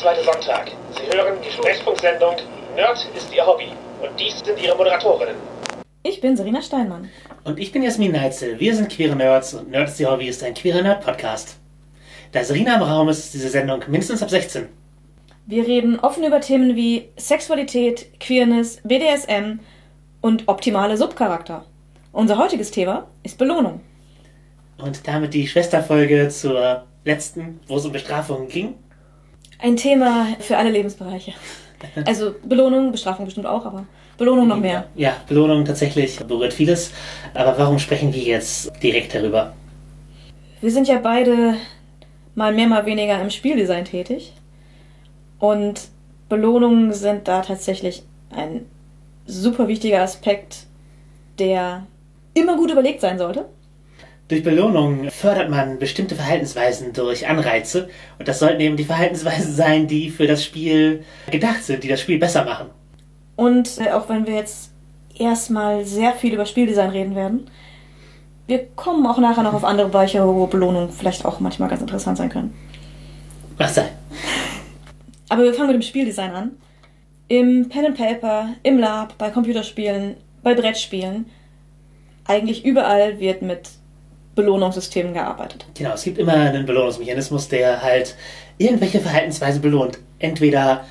zweite Sonntag. Sie hören die Sprechfunksendung Nerd ist Ihr Hobby. Und dies sind Ihre Moderatorinnen. Ich bin Serena Steinmann. Und ich bin Jasmin Neitzel. Wir sind queere Nerds und Nerd ist Ihr Hobby ist ein queerer Nerd-Podcast. Da Serena im Raum ist, ist diese Sendung mindestens ab 16. Wir reden offen über Themen wie Sexualität, Queerness, BDSM und optimale Subcharakter. Unser heutiges Thema ist Belohnung. Und damit die Schwesterfolge zur letzten, wo es um Bestrafungen ging. Ein Thema für alle Lebensbereiche. Also Belohnung, Bestrafung bestimmt auch, aber Belohnung noch mehr. Ja, Belohnung tatsächlich berührt vieles. Aber warum sprechen wir jetzt direkt darüber? Wir sind ja beide mal mehr, mal weniger im Spieldesign tätig. Und Belohnungen sind da tatsächlich ein super wichtiger Aspekt, der immer gut überlegt sein sollte. Durch Belohnung fördert man bestimmte Verhaltensweisen durch Anreize. Und das sollten eben die Verhaltensweisen sein, die für das Spiel gedacht sind, die das Spiel besser machen. Und äh, auch wenn wir jetzt erstmal sehr viel über Spieldesign reden werden, wir kommen auch nachher noch auf andere Bereiche, wo Belohnungen vielleicht auch manchmal ganz interessant sein können. Was sei? Aber wir fangen mit dem Spieldesign an. Im Pen and Paper, im Lab, bei Computerspielen, bei Brettspielen, eigentlich überall wird mit Belohnungssystemen gearbeitet. Genau, es gibt immer einen Belohnungsmechanismus, der halt irgendwelche Verhaltensweisen belohnt. Entweder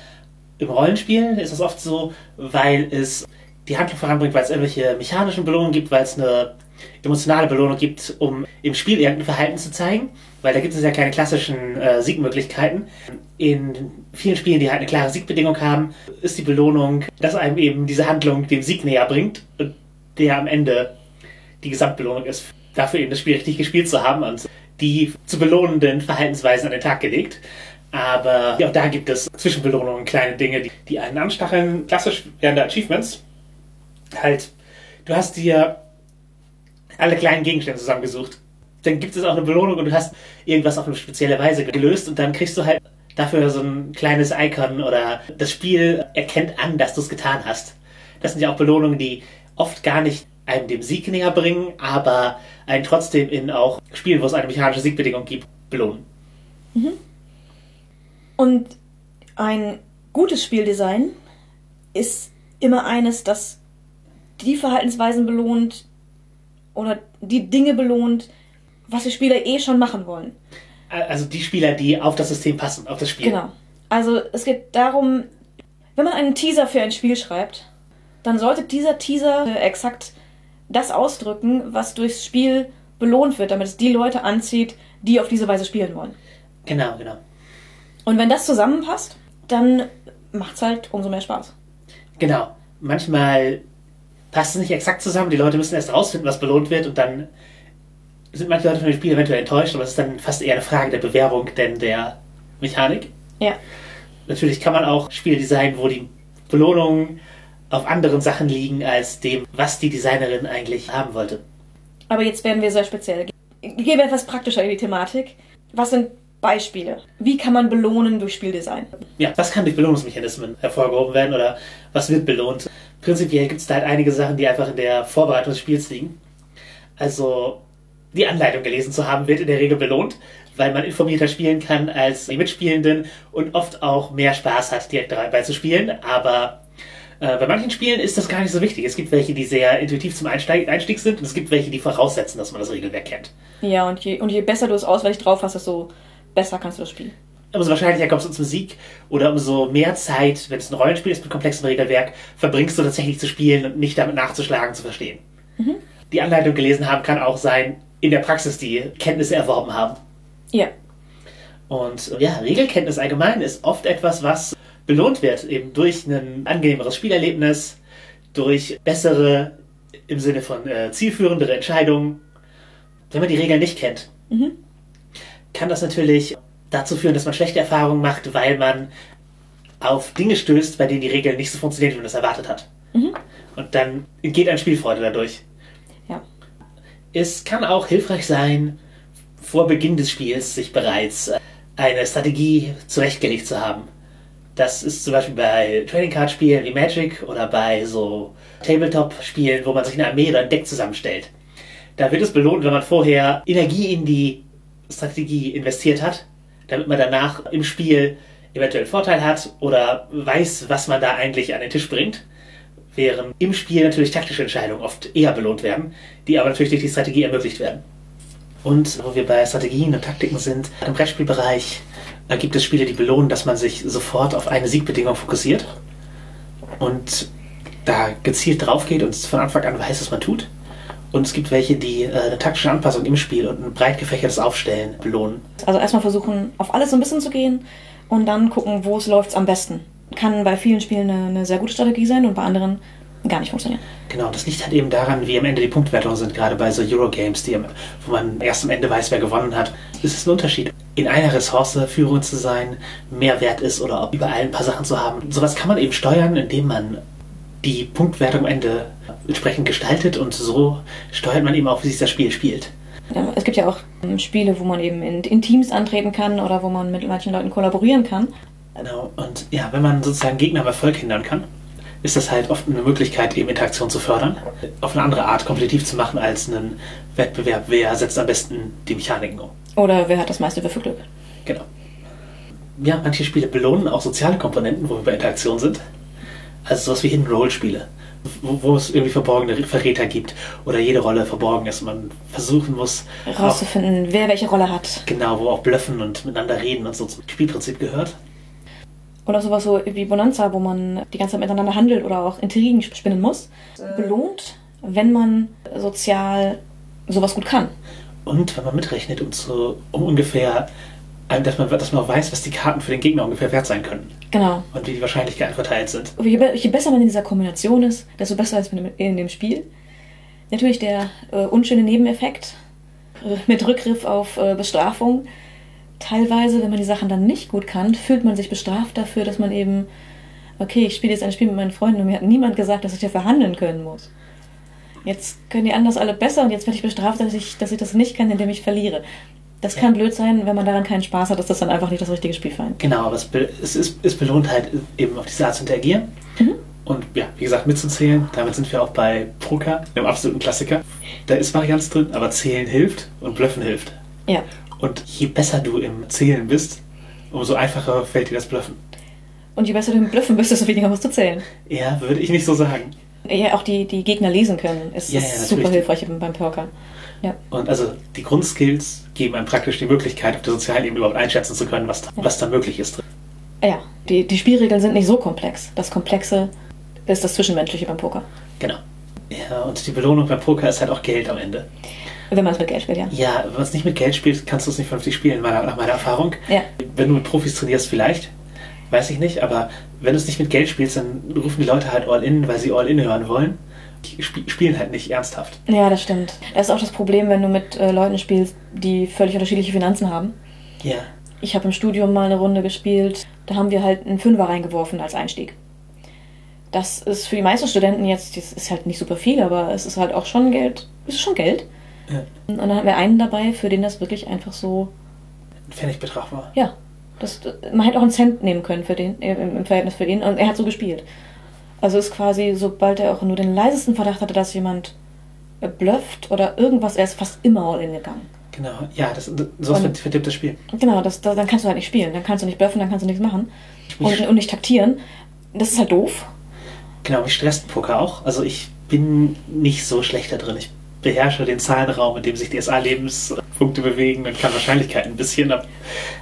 im Rollenspiel ist es oft so, weil es die Handlung voranbringt, weil es irgendwelche mechanischen Belohnungen gibt, weil es eine emotionale Belohnung gibt, um im Spiel irgendein Verhalten zu zeigen, weil da gibt es ja keine klassischen äh, Siegmöglichkeiten. In vielen Spielen, die halt eine klare Siegbedingung haben, ist die Belohnung, dass einem eben diese Handlung dem Sieg näher bringt und der am Ende die Gesamtbelohnung ist, dafür eben das Spiel richtig gespielt zu haben und die zu belohnenden Verhaltensweisen an den Tag gelegt. Aber auch da gibt es Zwischenbelohnungen, kleine Dinge, die, die einen anstacheln. Klassisch wären da Achievements. Halt, du hast dir alle kleinen Gegenstände zusammengesucht. Dann gibt es auch eine Belohnung und du hast irgendwas auf eine spezielle Weise gelöst und dann kriegst du halt dafür so ein kleines Icon oder das Spiel erkennt an, dass du es getan hast. Das sind ja auch Belohnungen, die oft gar nicht einem dem Sieg näher bringen, aber einen trotzdem in auch Spielen, wo es eine mechanische Siegbedingung gibt, belohnen. Mhm. Und ein gutes Spieldesign ist immer eines, das die Verhaltensweisen belohnt oder die Dinge belohnt, was die Spieler eh schon machen wollen. Also die Spieler, die auf das System passen, auf das Spiel. Genau. Also es geht darum, wenn man einen Teaser für ein Spiel schreibt, dann sollte dieser Teaser exakt das ausdrücken, was durchs Spiel belohnt wird, damit es die Leute anzieht, die auf diese Weise spielen wollen. Genau, genau. Und wenn das zusammenpasst, dann macht es halt umso mehr Spaß. Genau. Manchmal passt es nicht exakt zusammen. Die Leute müssen erst rausfinden, was belohnt wird und dann sind manche Leute von dem Spiel eventuell enttäuscht, aber es ist dann fast eher eine Frage der Bewerbung, denn der Mechanik. Ja. Natürlich kann man auch Spiele designen, wo die Belohnungen auf anderen Sachen liegen als dem, was die Designerin eigentlich haben wollte. Aber jetzt werden wir sehr speziell. Gehen wir etwas praktischer in die Thematik. Was sind Beispiele? Wie kann man belohnen durch Spieldesign? Ja, was kann durch Belohnungsmechanismen hervorgehoben werden oder was wird belohnt? Prinzipiell gibt es da halt einige Sachen, die einfach in der Vorbereitung des Spiels liegen. Also die Anleitung gelesen zu haben, wird in der Regel belohnt, weil man informierter spielen kann als die Mitspielenden und oft auch mehr Spaß hat, direkt dabei zu spielen. Aber äh, bei manchen Spielen ist das gar nicht so wichtig. Es gibt welche, die sehr intuitiv zum Einsteig, Einstieg sind und es gibt welche, die voraussetzen, dass man das Regelwerk kennt. Ja, und je, und je besser du es auswendig drauf hast, desto besser kannst du das spielen. Umso wahrscheinlicher kommst du zum Sieg oder umso mehr Zeit, wenn es ein Rollenspiel ist mit komplexem Regelwerk, verbringst du tatsächlich zu spielen und nicht damit nachzuschlagen, zu verstehen. Mhm. Die Anleitung gelesen haben kann auch sein, in der Praxis die Kenntnisse erworben haben. Ja. Und ja, Regelkenntnis allgemein ist oft etwas, was belohnt wird, eben durch ein angenehmeres Spielerlebnis, durch bessere, im Sinne von äh, zielführendere Entscheidungen. Wenn man die Regeln nicht kennt, mhm. kann das natürlich dazu führen, dass man schlechte Erfahrungen macht, weil man auf Dinge stößt, bei denen die Regeln nicht so funktionieren, wie man das erwartet hat. Mhm. Und dann geht ein Spielfreude dadurch. Ja. Es kann auch hilfreich sein, vor Beginn des Spiels sich bereits eine Strategie zurechtgelegt zu haben. Das ist zum Beispiel bei Trading Card Spielen wie Magic oder bei so Tabletop Spielen, wo man sich eine Armee oder ein Deck zusammenstellt. Da wird es belohnt, wenn man vorher Energie in die Strategie investiert hat, damit man danach im Spiel eventuell Vorteil hat oder weiß, was man da eigentlich an den Tisch bringt. Während im Spiel natürlich taktische Entscheidungen oft eher belohnt werden, die aber natürlich durch die Strategie ermöglicht werden. Und wo wir bei Strategien und Taktiken sind, im Brettspielbereich da gibt es Spiele, die belohnen, dass man sich sofort auf eine Siegbedingung fokussiert und da gezielt drauf geht und von Anfang an weiß, was man tut. Und es gibt welche, die äh, eine taktische Anpassung im Spiel und ein breit gefächertes Aufstellen belohnen. Also erstmal versuchen, auf alles so ein bisschen zu gehen und dann gucken, wo es läuft am besten. Kann bei vielen Spielen eine, eine sehr gute Strategie sein und bei anderen gar nicht funktionieren. Genau, das liegt halt eben daran, wie am Ende die Punktwertungen sind, gerade bei so Eurogames, die, wo man erst am Ende weiß, wer gewonnen hat. Es ist ein Unterschied, in einer Ressource Führung zu sein, mehr wert ist oder ob überall ein paar Sachen zu haben. Sowas kann man eben steuern, indem man die Punktwertung am Ende entsprechend gestaltet und so steuert man eben auch, wie sich das Spiel spielt. Es gibt ja auch ähm, Spiele, wo man eben in, in, Teams antreten kann oder wo man mit manchen Leuten kollaborieren kann. Genau, und ja, wenn man sozusagen Gegner am Erfolg hindern kann, ist das halt oft eine Möglichkeit, eben Interaktion zu fördern, auf eine andere Art kompetitiv zu machen als einen Wettbewerb, wer setzt am besten die Mechaniken um. Oder wer hat das meiste Würfelglück. Genau. Ja, manche Spiele belohnen auch soziale Komponenten, wo wir bei Interaktion sind. Also sowas wie Hidden Roll Spiele, wo, wo, es irgendwie verborgene Verräter gibt oder jede Rolle verborgen ist und man versuchen muss herauszufinden, wer welche Rolle hat. Genau, wo auch Blöffen und miteinander reden und so zum Spielprinzip gehört. Oder sowas so wie Bonanza, wo man die ganze Zeit miteinander handelt oder auch Intrigen spinnen muss. Belohnt, wenn man sozial sowas gut kann. Und wenn man mitrechnet, um, zu, um ungefähr, äh, dass man, dass man auch weiß, was die Karten für den Gegner ungefähr wert sein können. Genau. Und wie die Wahrscheinlichkeiten verteilt sind. Je, je besser man in dieser Kombination ist, desto besser ist man in dem Spiel. Natürlich der äh, unschöne Nebeneffekt äh, mit Rückgriff auf äh, Bestrafung teilweise, wenn man die Sachen dann nicht gut kann, fühlt man sich bestraft dafür, dass man eben, okay, ich spiele jetzt ein Spiel mit meinen Freunden und mir hat niemand gesagt, dass ich ja verhandeln können muss. Jetzt können die anders alle besser und jetzt werde ich bestraft, dass ich, dass ich das nicht kann, indem ich verliere. Das kann blöd sein, wenn man daran keinen Spaß hat, dass das dann einfach nicht das richtige Spiel für einen. Genau, aber es, es, ist, es belohnt halt eben auf diese Art zu interagieren. Mhm. Und ja, wie gesagt, mitzuzählen. Damit sind wir auch bei Poker, dem absoluten Klassiker. Da ist Varianz drin, aber zählen hilft und blöffen hilft. Ja. Und je besser du im Zählen bist, umso einfacher fällt dir das Blöffen. Und je besser du im Blöffen bist, desto weniger musst du zählen. Ja, würde ich nicht so sagen. Ja, auch die, die Gegner lesen können, ist, ja, ja, super hilfreich beim Poker. Ja. Und also die Grundskills geben einem praktisch die Möglichkeit, auf der sozialen Ebene überhaupt einschätzen zu können, was, ja. was da möglich ist. Ja, die, die Spielregeln sind nicht so komplex. Das Komplexe ist das Zwischenmenschliche beim Poker. Genau. Ja, und die Belohnung beim Poker ist halt auch Geld am Ende. Wenn man es mit Geld spielt, ja. Ja, wenn man es nicht mit Geld spielt, kannst du es nicht vernünftig spielen, meiner, nach meiner Erfahrung. Ja. Wenn du mit Profis trainierst, vielleicht. Weiß ich nicht, aber wenn du es nicht mit Geld spielst, dann rufen die Leute halt All-In, weil sie All-In hören wollen. Die sp spielen halt nicht ernsthaft. Ja, das stimmt. Das ist auch das Problem, wenn du mit äh, Leuten spielst, die völlig unterschiedliche Finanzen haben. Ja. Ich habe im Studium mal eine Runde gespielt, da haben wir halt einen Fünfer reingeworfen als Einstieg. Das ist für die meisten Studenten jetzt, das ist halt nicht super viel, aber es ist halt auch schon Geld. Es ist schon Geld. Ja. Und dann hatten wir einen dabei, für den das wirklich einfach so. Ein Pfennigbetrag war. Ja. Das, man hätte auch einen Cent nehmen können für den, im, im Verhältnis für ihn. Und er hat so gespielt. Also ist quasi, sobald er auch nur den leisesten Verdacht hatte, dass jemand blufft oder irgendwas, er ist fast immer all in gegangen. Genau, ja, das, so und, verdirbt das Spiel. Genau, das, das, dann kannst du halt nicht spielen. Dann kannst du nicht bluffen, dann kannst du nichts machen. Und, und nicht taktieren. Das ist halt doof. Genau, mich stresst Poker auch. Also ich bin nicht so schlecht da drin. Ich beherrsche den Zahlenraum, in dem sich die SA-Lebenspunkte bewegen und kann Wahrscheinlichkeiten ein bisschen, habe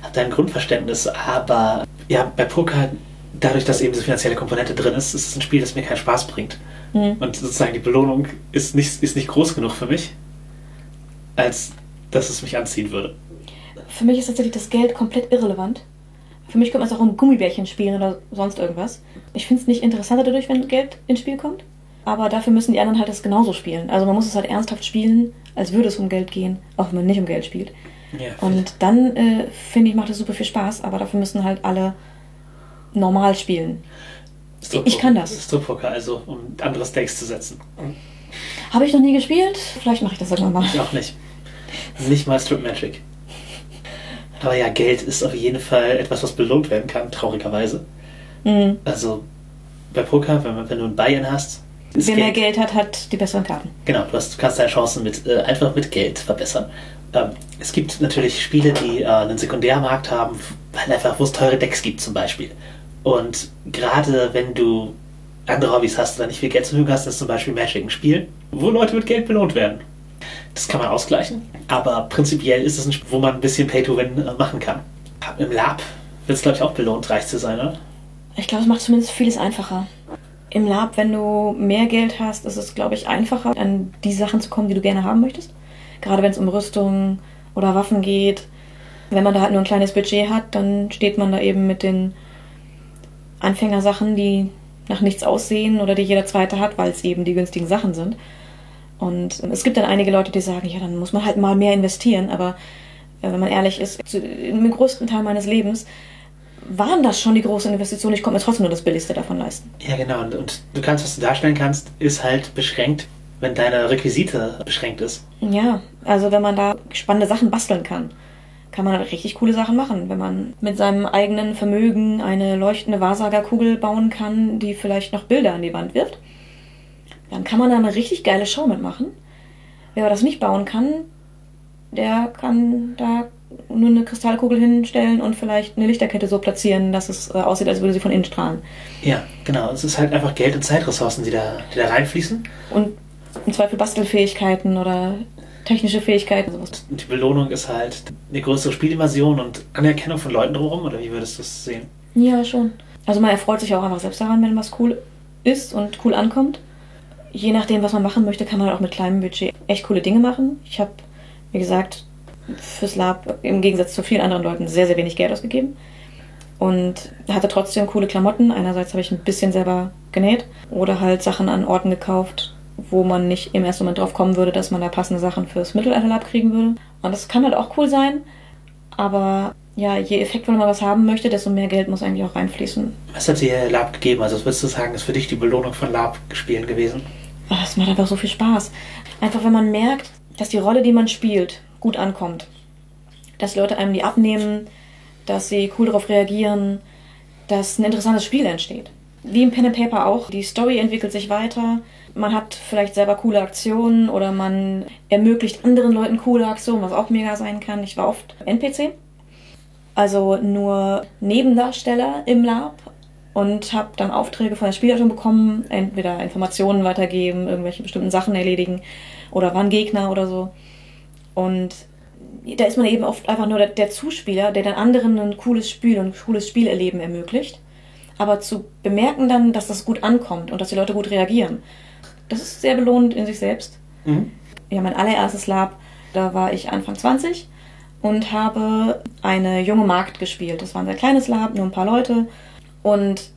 hab da ein Grundverständnis. Aber ja, bei Poker, dadurch, dass eben diese finanzielle Komponente drin ist, ist es ein Spiel, das mir keinen Spaß bringt. Mhm. Und sozusagen die Belohnung ist nicht, ist nicht groß genug für mich, als dass es mich anziehen würde. Für mich ist tatsächlich das Geld komplett irrelevant. Für mich könnte man es auch ein Gummibärchen spielen oder sonst irgendwas. Ich finde es nicht interessanter dadurch, wenn Geld ins Spiel kommt aber dafür müssen die anderen halt das genauso spielen. Also man muss es halt ernsthaft spielen, als würde es um Geld gehen, auch wenn man nicht um Geld spielt. Ja, und dann, äh, finde ich, macht es super viel Spaß, aber dafür müssen halt alle normal spielen. Ich kann das. Strippoker, also um andere Stakes zu setzen. Habe ich noch nie gespielt? Vielleicht mache ich das irgendwann mal. Ich auch nicht. Nicht mal Strip Magic. Aber ja, Geld ist auf jeden Fall etwas, was belohnt werden kann, traurigerweise. Mhm. Also bei Poker, wenn, wenn du ein Buy-in hast, Wer mehr Geld hat, hat die besseren Karten. Genau, du, hast, du kannst deine Chancen mit, äh, einfach mit Geld verbessern. Ähm, es gibt natürlich Spiele, die äh, einen Sekundärmarkt haben, weil einfach, wo es teure Decks gibt zum Beispiel. Und gerade wenn du andere Hobbys hast oder nicht viel Geld zur Verfügung hast, ist zum Beispiel Magic ein Spiel, wo Leute mit Geld belohnt werden. Das kann man ausgleichen, aber prinzipiell ist es ein Spiel, wo man ein bisschen Pay-to-Win äh, machen kann. Im Lab wird es, glaube ich, auch belohnt, reich zu sein, oder? Ich glaube, es macht zumindest vieles einfacher. Im Lab, wenn du mehr Geld hast, ist es, glaube ich, einfacher, an die Sachen zu kommen, die du gerne haben möchtest. Gerade wenn es um Rüstung oder Waffen geht. Wenn man da halt nur ein kleines Budget hat, dann steht man da eben mit den Anfängersachen, die nach nichts aussehen oder die jeder zweite hat, weil es eben die günstigen Sachen sind. Und es gibt dann einige Leute, die sagen, ja, dann muss man halt mal mehr investieren, aber äh, wenn man ehrlich ist, im größten Teil meines Lebens waren das schon die großen Investitionen. Ich konnte mir trotzdem nur das Billigste davon leisten. Ja, genau. Und, und du kannst, was du darstellen kannst, ist halt beschränkt, wenn deine Requisite beschränkt ist. Ja, also wenn man da spannende Sachen basteln kann, kann man richtig coole Sachen machen. Wenn man mit seinem eigenen Vermögen eine leuchtende Wahrsagerkugel bauen kann, die vielleicht noch Bilder an die Wand wirft, dann kann man da eine richtig geile Show mitmachen. Wer das nicht bauen kann, der kann da nur eine Kristallkugel hinstellen und vielleicht eine Lichterkette so platzieren, dass es äh, aussieht, als würde sie von innen strahlen. Ja, genau. Es ist halt einfach Geld und Zeitressourcen, die da, die da reinfließen. Und im Zweifel Bastelfähigkeiten oder technische Fähigkeiten. Sowas. Und die Belohnung ist halt eine größere Spielimmersion und Anerkennung von Leuten drumherum, oder wie würdest du es sehen? Ja, schon. Also man erfreut sich auch einfach selbst daran, wenn was cool ist und cool ankommt. Je nachdem, was man machen möchte, kann man halt auch mit kleinem Budget echt coole Dinge machen. Ich habe, wie gesagt, fürs Lab im Gegensatz zu vielen anderen Leuten sehr, sehr wenig Geld ausgegeben. Und hatte trotzdem coole Klamotten. Einerseits habe ich ein bisschen selber genäht oder halt Sachen an Orten gekauft, wo man nicht im ersten Moment drauf kommen würde, dass man da passende Sachen fürs Mittelalterlab kriegen würde. Und das kann halt auch cool sein. Aber ja, je effektvoller man was haben möchte, desto mehr Geld muss eigentlich auch reinfließen. Was hat dir Lab gegeben? Also was würdest du sagen, ist für dich die Belohnung von Lab-Spielen gewesen? Es macht einfach so viel Spaß. Einfach wenn man merkt, dass die Rolle, die man spielt, gut ankommt. Dass Leute einem die abnehmen, dass sie cool darauf reagieren, dass ein interessantes Spiel entsteht. Wie im Pen and Paper auch. Die Story entwickelt sich weiter. Man hat vielleicht selber coole Aktionen oder man ermöglicht anderen Leuten coole Aktionen, was auch mega sein kann. Ich war oft NPC, also nur Nebendarsteller im Lab und habe dann Aufträge von der Spielleitung bekommen, entweder Informationen weitergeben, irgendwelche bestimmten Sachen erledigen oder waren Gegner oder so. Und da ist man eben oft einfach nur der, der Zuspieler, der dann anderen ein cooles Spiel und ein cooles Spielerleben ermöglicht. Aber zu bemerken dann, dass das gut ankommt und dass die Leute gut reagieren, das ist sehr belohnend in sich selbst. Mhm. Ja, mein allererstes Lab, da war ich Anfang 20 und habe eine junge Magd gespielt. Das war ein sehr kleines Lab, nur ein paar Leute. Und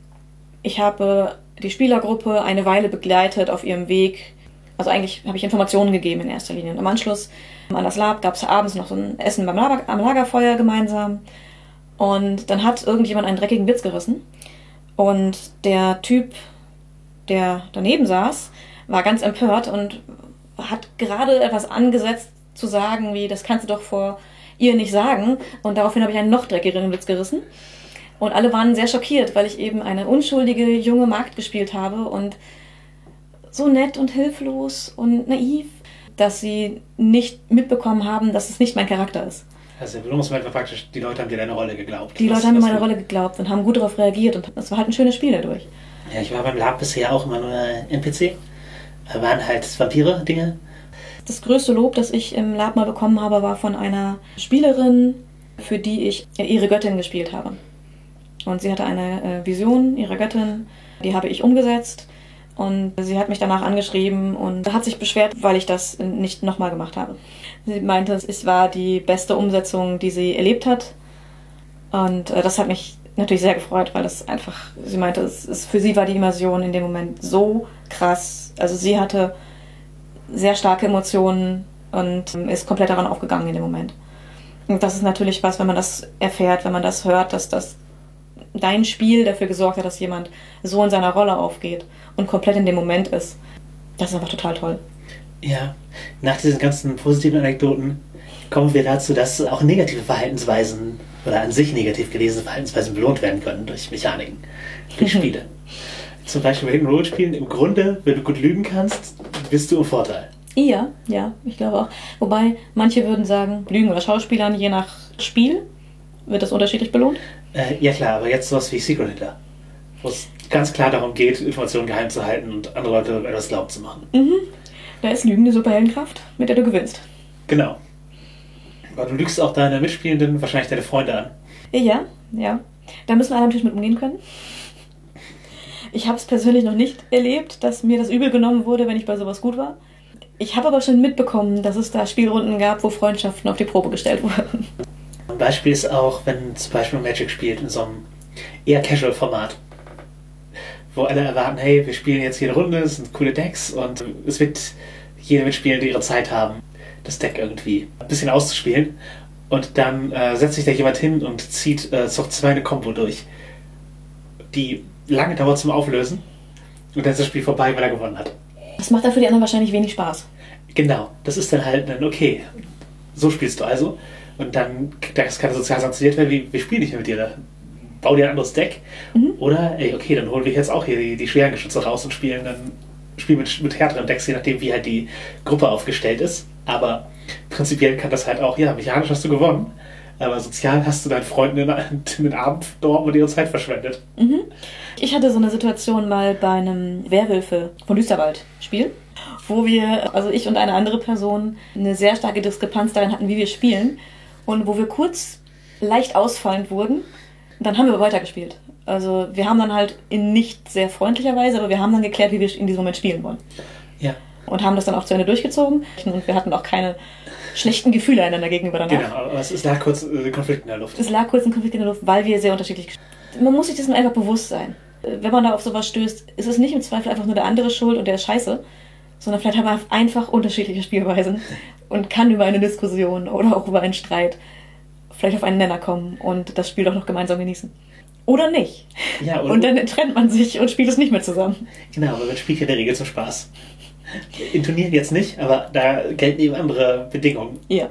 ich habe die Spielergruppe eine Weile begleitet auf ihrem Weg. Also eigentlich habe ich Informationen gegeben in erster Linie. Und im Anschluss an das Lab gab es abends noch so ein Essen beim Lager, am Lagerfeuer gemeinsam. Und dann hat irgendjemand einen dreckigen Witz gerissen. Und der Typ, der daneben saß, war ganz empört und hat gerade etwas angesetzt zu sagen, wie, das kannst du doch vor ihr nicht sagen. Und daraufhin habe ich einen noch dreckigeren Witz gerissen. Und alle waren sehr schockiert, weil ich eben eine unschuldige junge Magd gespielt habe und so nett und hilflos und naiv dass sie nicht mitbekommen haben, dass es nicht mein Charakter ist. Also der Belohnungsmoment war praktisch, die Leute haben dir deine Rolle geglaubt. Die Leute haben mir meine Rolle geglaubt und haben gut darauf reagiert und es war halt ein schönes Spiel dadurch. Ja, ich war beim Lab bisher auch immer nur NPC. Da waren halt Vampire-Dinge. Das größte Lob, das ich im Lab mal bekommen habe, war von einer Spielerin, für die ich ihre Göttin gespielt habe. Und sie hatte eine äh, Vision ihrer Göttin, die habe ich umgesetzt und sie hat mich danach angeschrieben und hat sich beschwert, weil ich das nicht nochmal gemacht habe. Sie meinte, es war die beste Umsetzung, die sie erlebt hat. Und äh, das hat mich natürlich sehr gefreut, weil das einfach, sie meinte, es ist, für sie war die Immersion in dem Moment so krass. Also sie hatte sehr starke Emotionen und ähm, ist komplett daran aufgegangen in dem Moment. Und das ist natürlich was, wenn man das erfährt, wenn man das hört, dass das dein Spiel dafür gesorgt hat, dass jemand so in seiner Rolle aufgeht und komplett in dem Moment ist. Das ist einfach total toll. Ja, nach diesen ganzen positiven Anekdoten kommen wir dazu, dass auch negative Verhaltensweisen oder an sich negativ gelesene Verhaltensweisen belohnt werden können durch Mechaniken, durch Spiele. Zum Beispiel bei den Rollenspielen, im Grunde, wenn du gut lügen kannst, bist du im Vorteil. Ja, ja, ich glaube auch. Wobei manche würden sagen, Lügen oder Schauspielern je nach Spiel Wird das unterschiedlich belohnt? Äh, ja klar, aber jetzt sowas wie Secret Hitler. Wo es ganz klar darum geht, Informationen geheim zu halten und andere Leute etwas glauben zu machen. Mhm. Da ist Lügen eine Superheldenkraft, mit der du gewinnst. Genau. Aber du lügst auch deine Mitspielenden, wahrscheinlich deine Freunde an. Ja, ja. Da müssen wir alle natürlich mit umgehen können. Ich habe es persönlich noch nicht erlebt, dass mir das übel genommen wurde, wenn ich bei sowas gut war. Ich habe aber schon mitbekommen, dass es da Spielrunden gab, wo Freundschaften auf die Probe gestellt wurden. Beispiel ist auch, wenn zum Beispiel Magic spielt in so einem eher Casual-Format. Wo alle erwarten, hey, wir spielen jetzt jede Runde, es sind coole Decks und es wird jede Mitspielende ihre Zeit haben, das Deck irgendwie ein bisschen auszuspielen. Und dann äh, setzt sich da jemand hin und zieht äh, Zug 2 eine Combo durch, die lange dauert zum Auflösen. Und dann ist das Spiel vorbei, weil er gewonnen hat. Das macht dann für die anderen wahrscheinlich wenig Spaß. Genau, das ist dann halt ein, okay, so spielst du also. Und dann, das kann sozial sanktioniert werden, wie, wir spielen nicht mehr mit dir, da bau dir ein anderes Deck. Mhm. Oder, ey, okay, dann holen wir jetzt auch hier die, die schweren Geschütze raus und spielen dann spielen mit, mit härteren Decks, je nachdem, wie halt die Gruppe aufgestellt ist. Aber prinzipiell kann das halt auch, ja, mechanisch hast du gewonnen, aber sozial hast du deinen Freunden den, den Abend dort und ihre Zeit verschwendet. Mhm. Ich hatte so eine Situation mal bei einem Werwölfe von Düsterwald Spiel, wo wir, also ich und eine andere Person, eine sehr starke Diskrepanz darin hatten, wie wir spielen und wo wir kurz leicht ausfallend wurden. Dann haben wir weitergespielt. Also wir haben dann halt in nicht sehr freundlicher Weise, aber wir haben dann geklärt, wie wir in diesem Moment spielen wollen. Ja. Und haben das dann auch zu Ende durchgezogen. Und wir hatten auch keine schlechten Gefühle einander gegenüber danach. Genau, aber es, lag kurz äh, Konflikt in der Luft. Es lag kurz ein Konflikt in der Luft, weil wir sehr unterschiedlich gespielt. Man muss sich dessen einfach bewusst sein. Wenn man da auf sowas stößt, ist es nicht im Zweifel einfach nur der andere schuld und der ist scheiße, sondern vielleicht haben wir einfach unterschiedliche Spielweisen und kann über eine Diskussion oder auch über einen Streit vielleicht auf einen Nenner kommen und das Spiel doch noch gemeinsam genießen. Oder nicht. Ja, oder- und dann trennt man sich und spielt es nicht mehr zusammen. Genau, aber man spielt ja in der Regel zum Spaß. In Turnieren jetzt nicht, aber da gelten eben andere Bedingungen. Ja.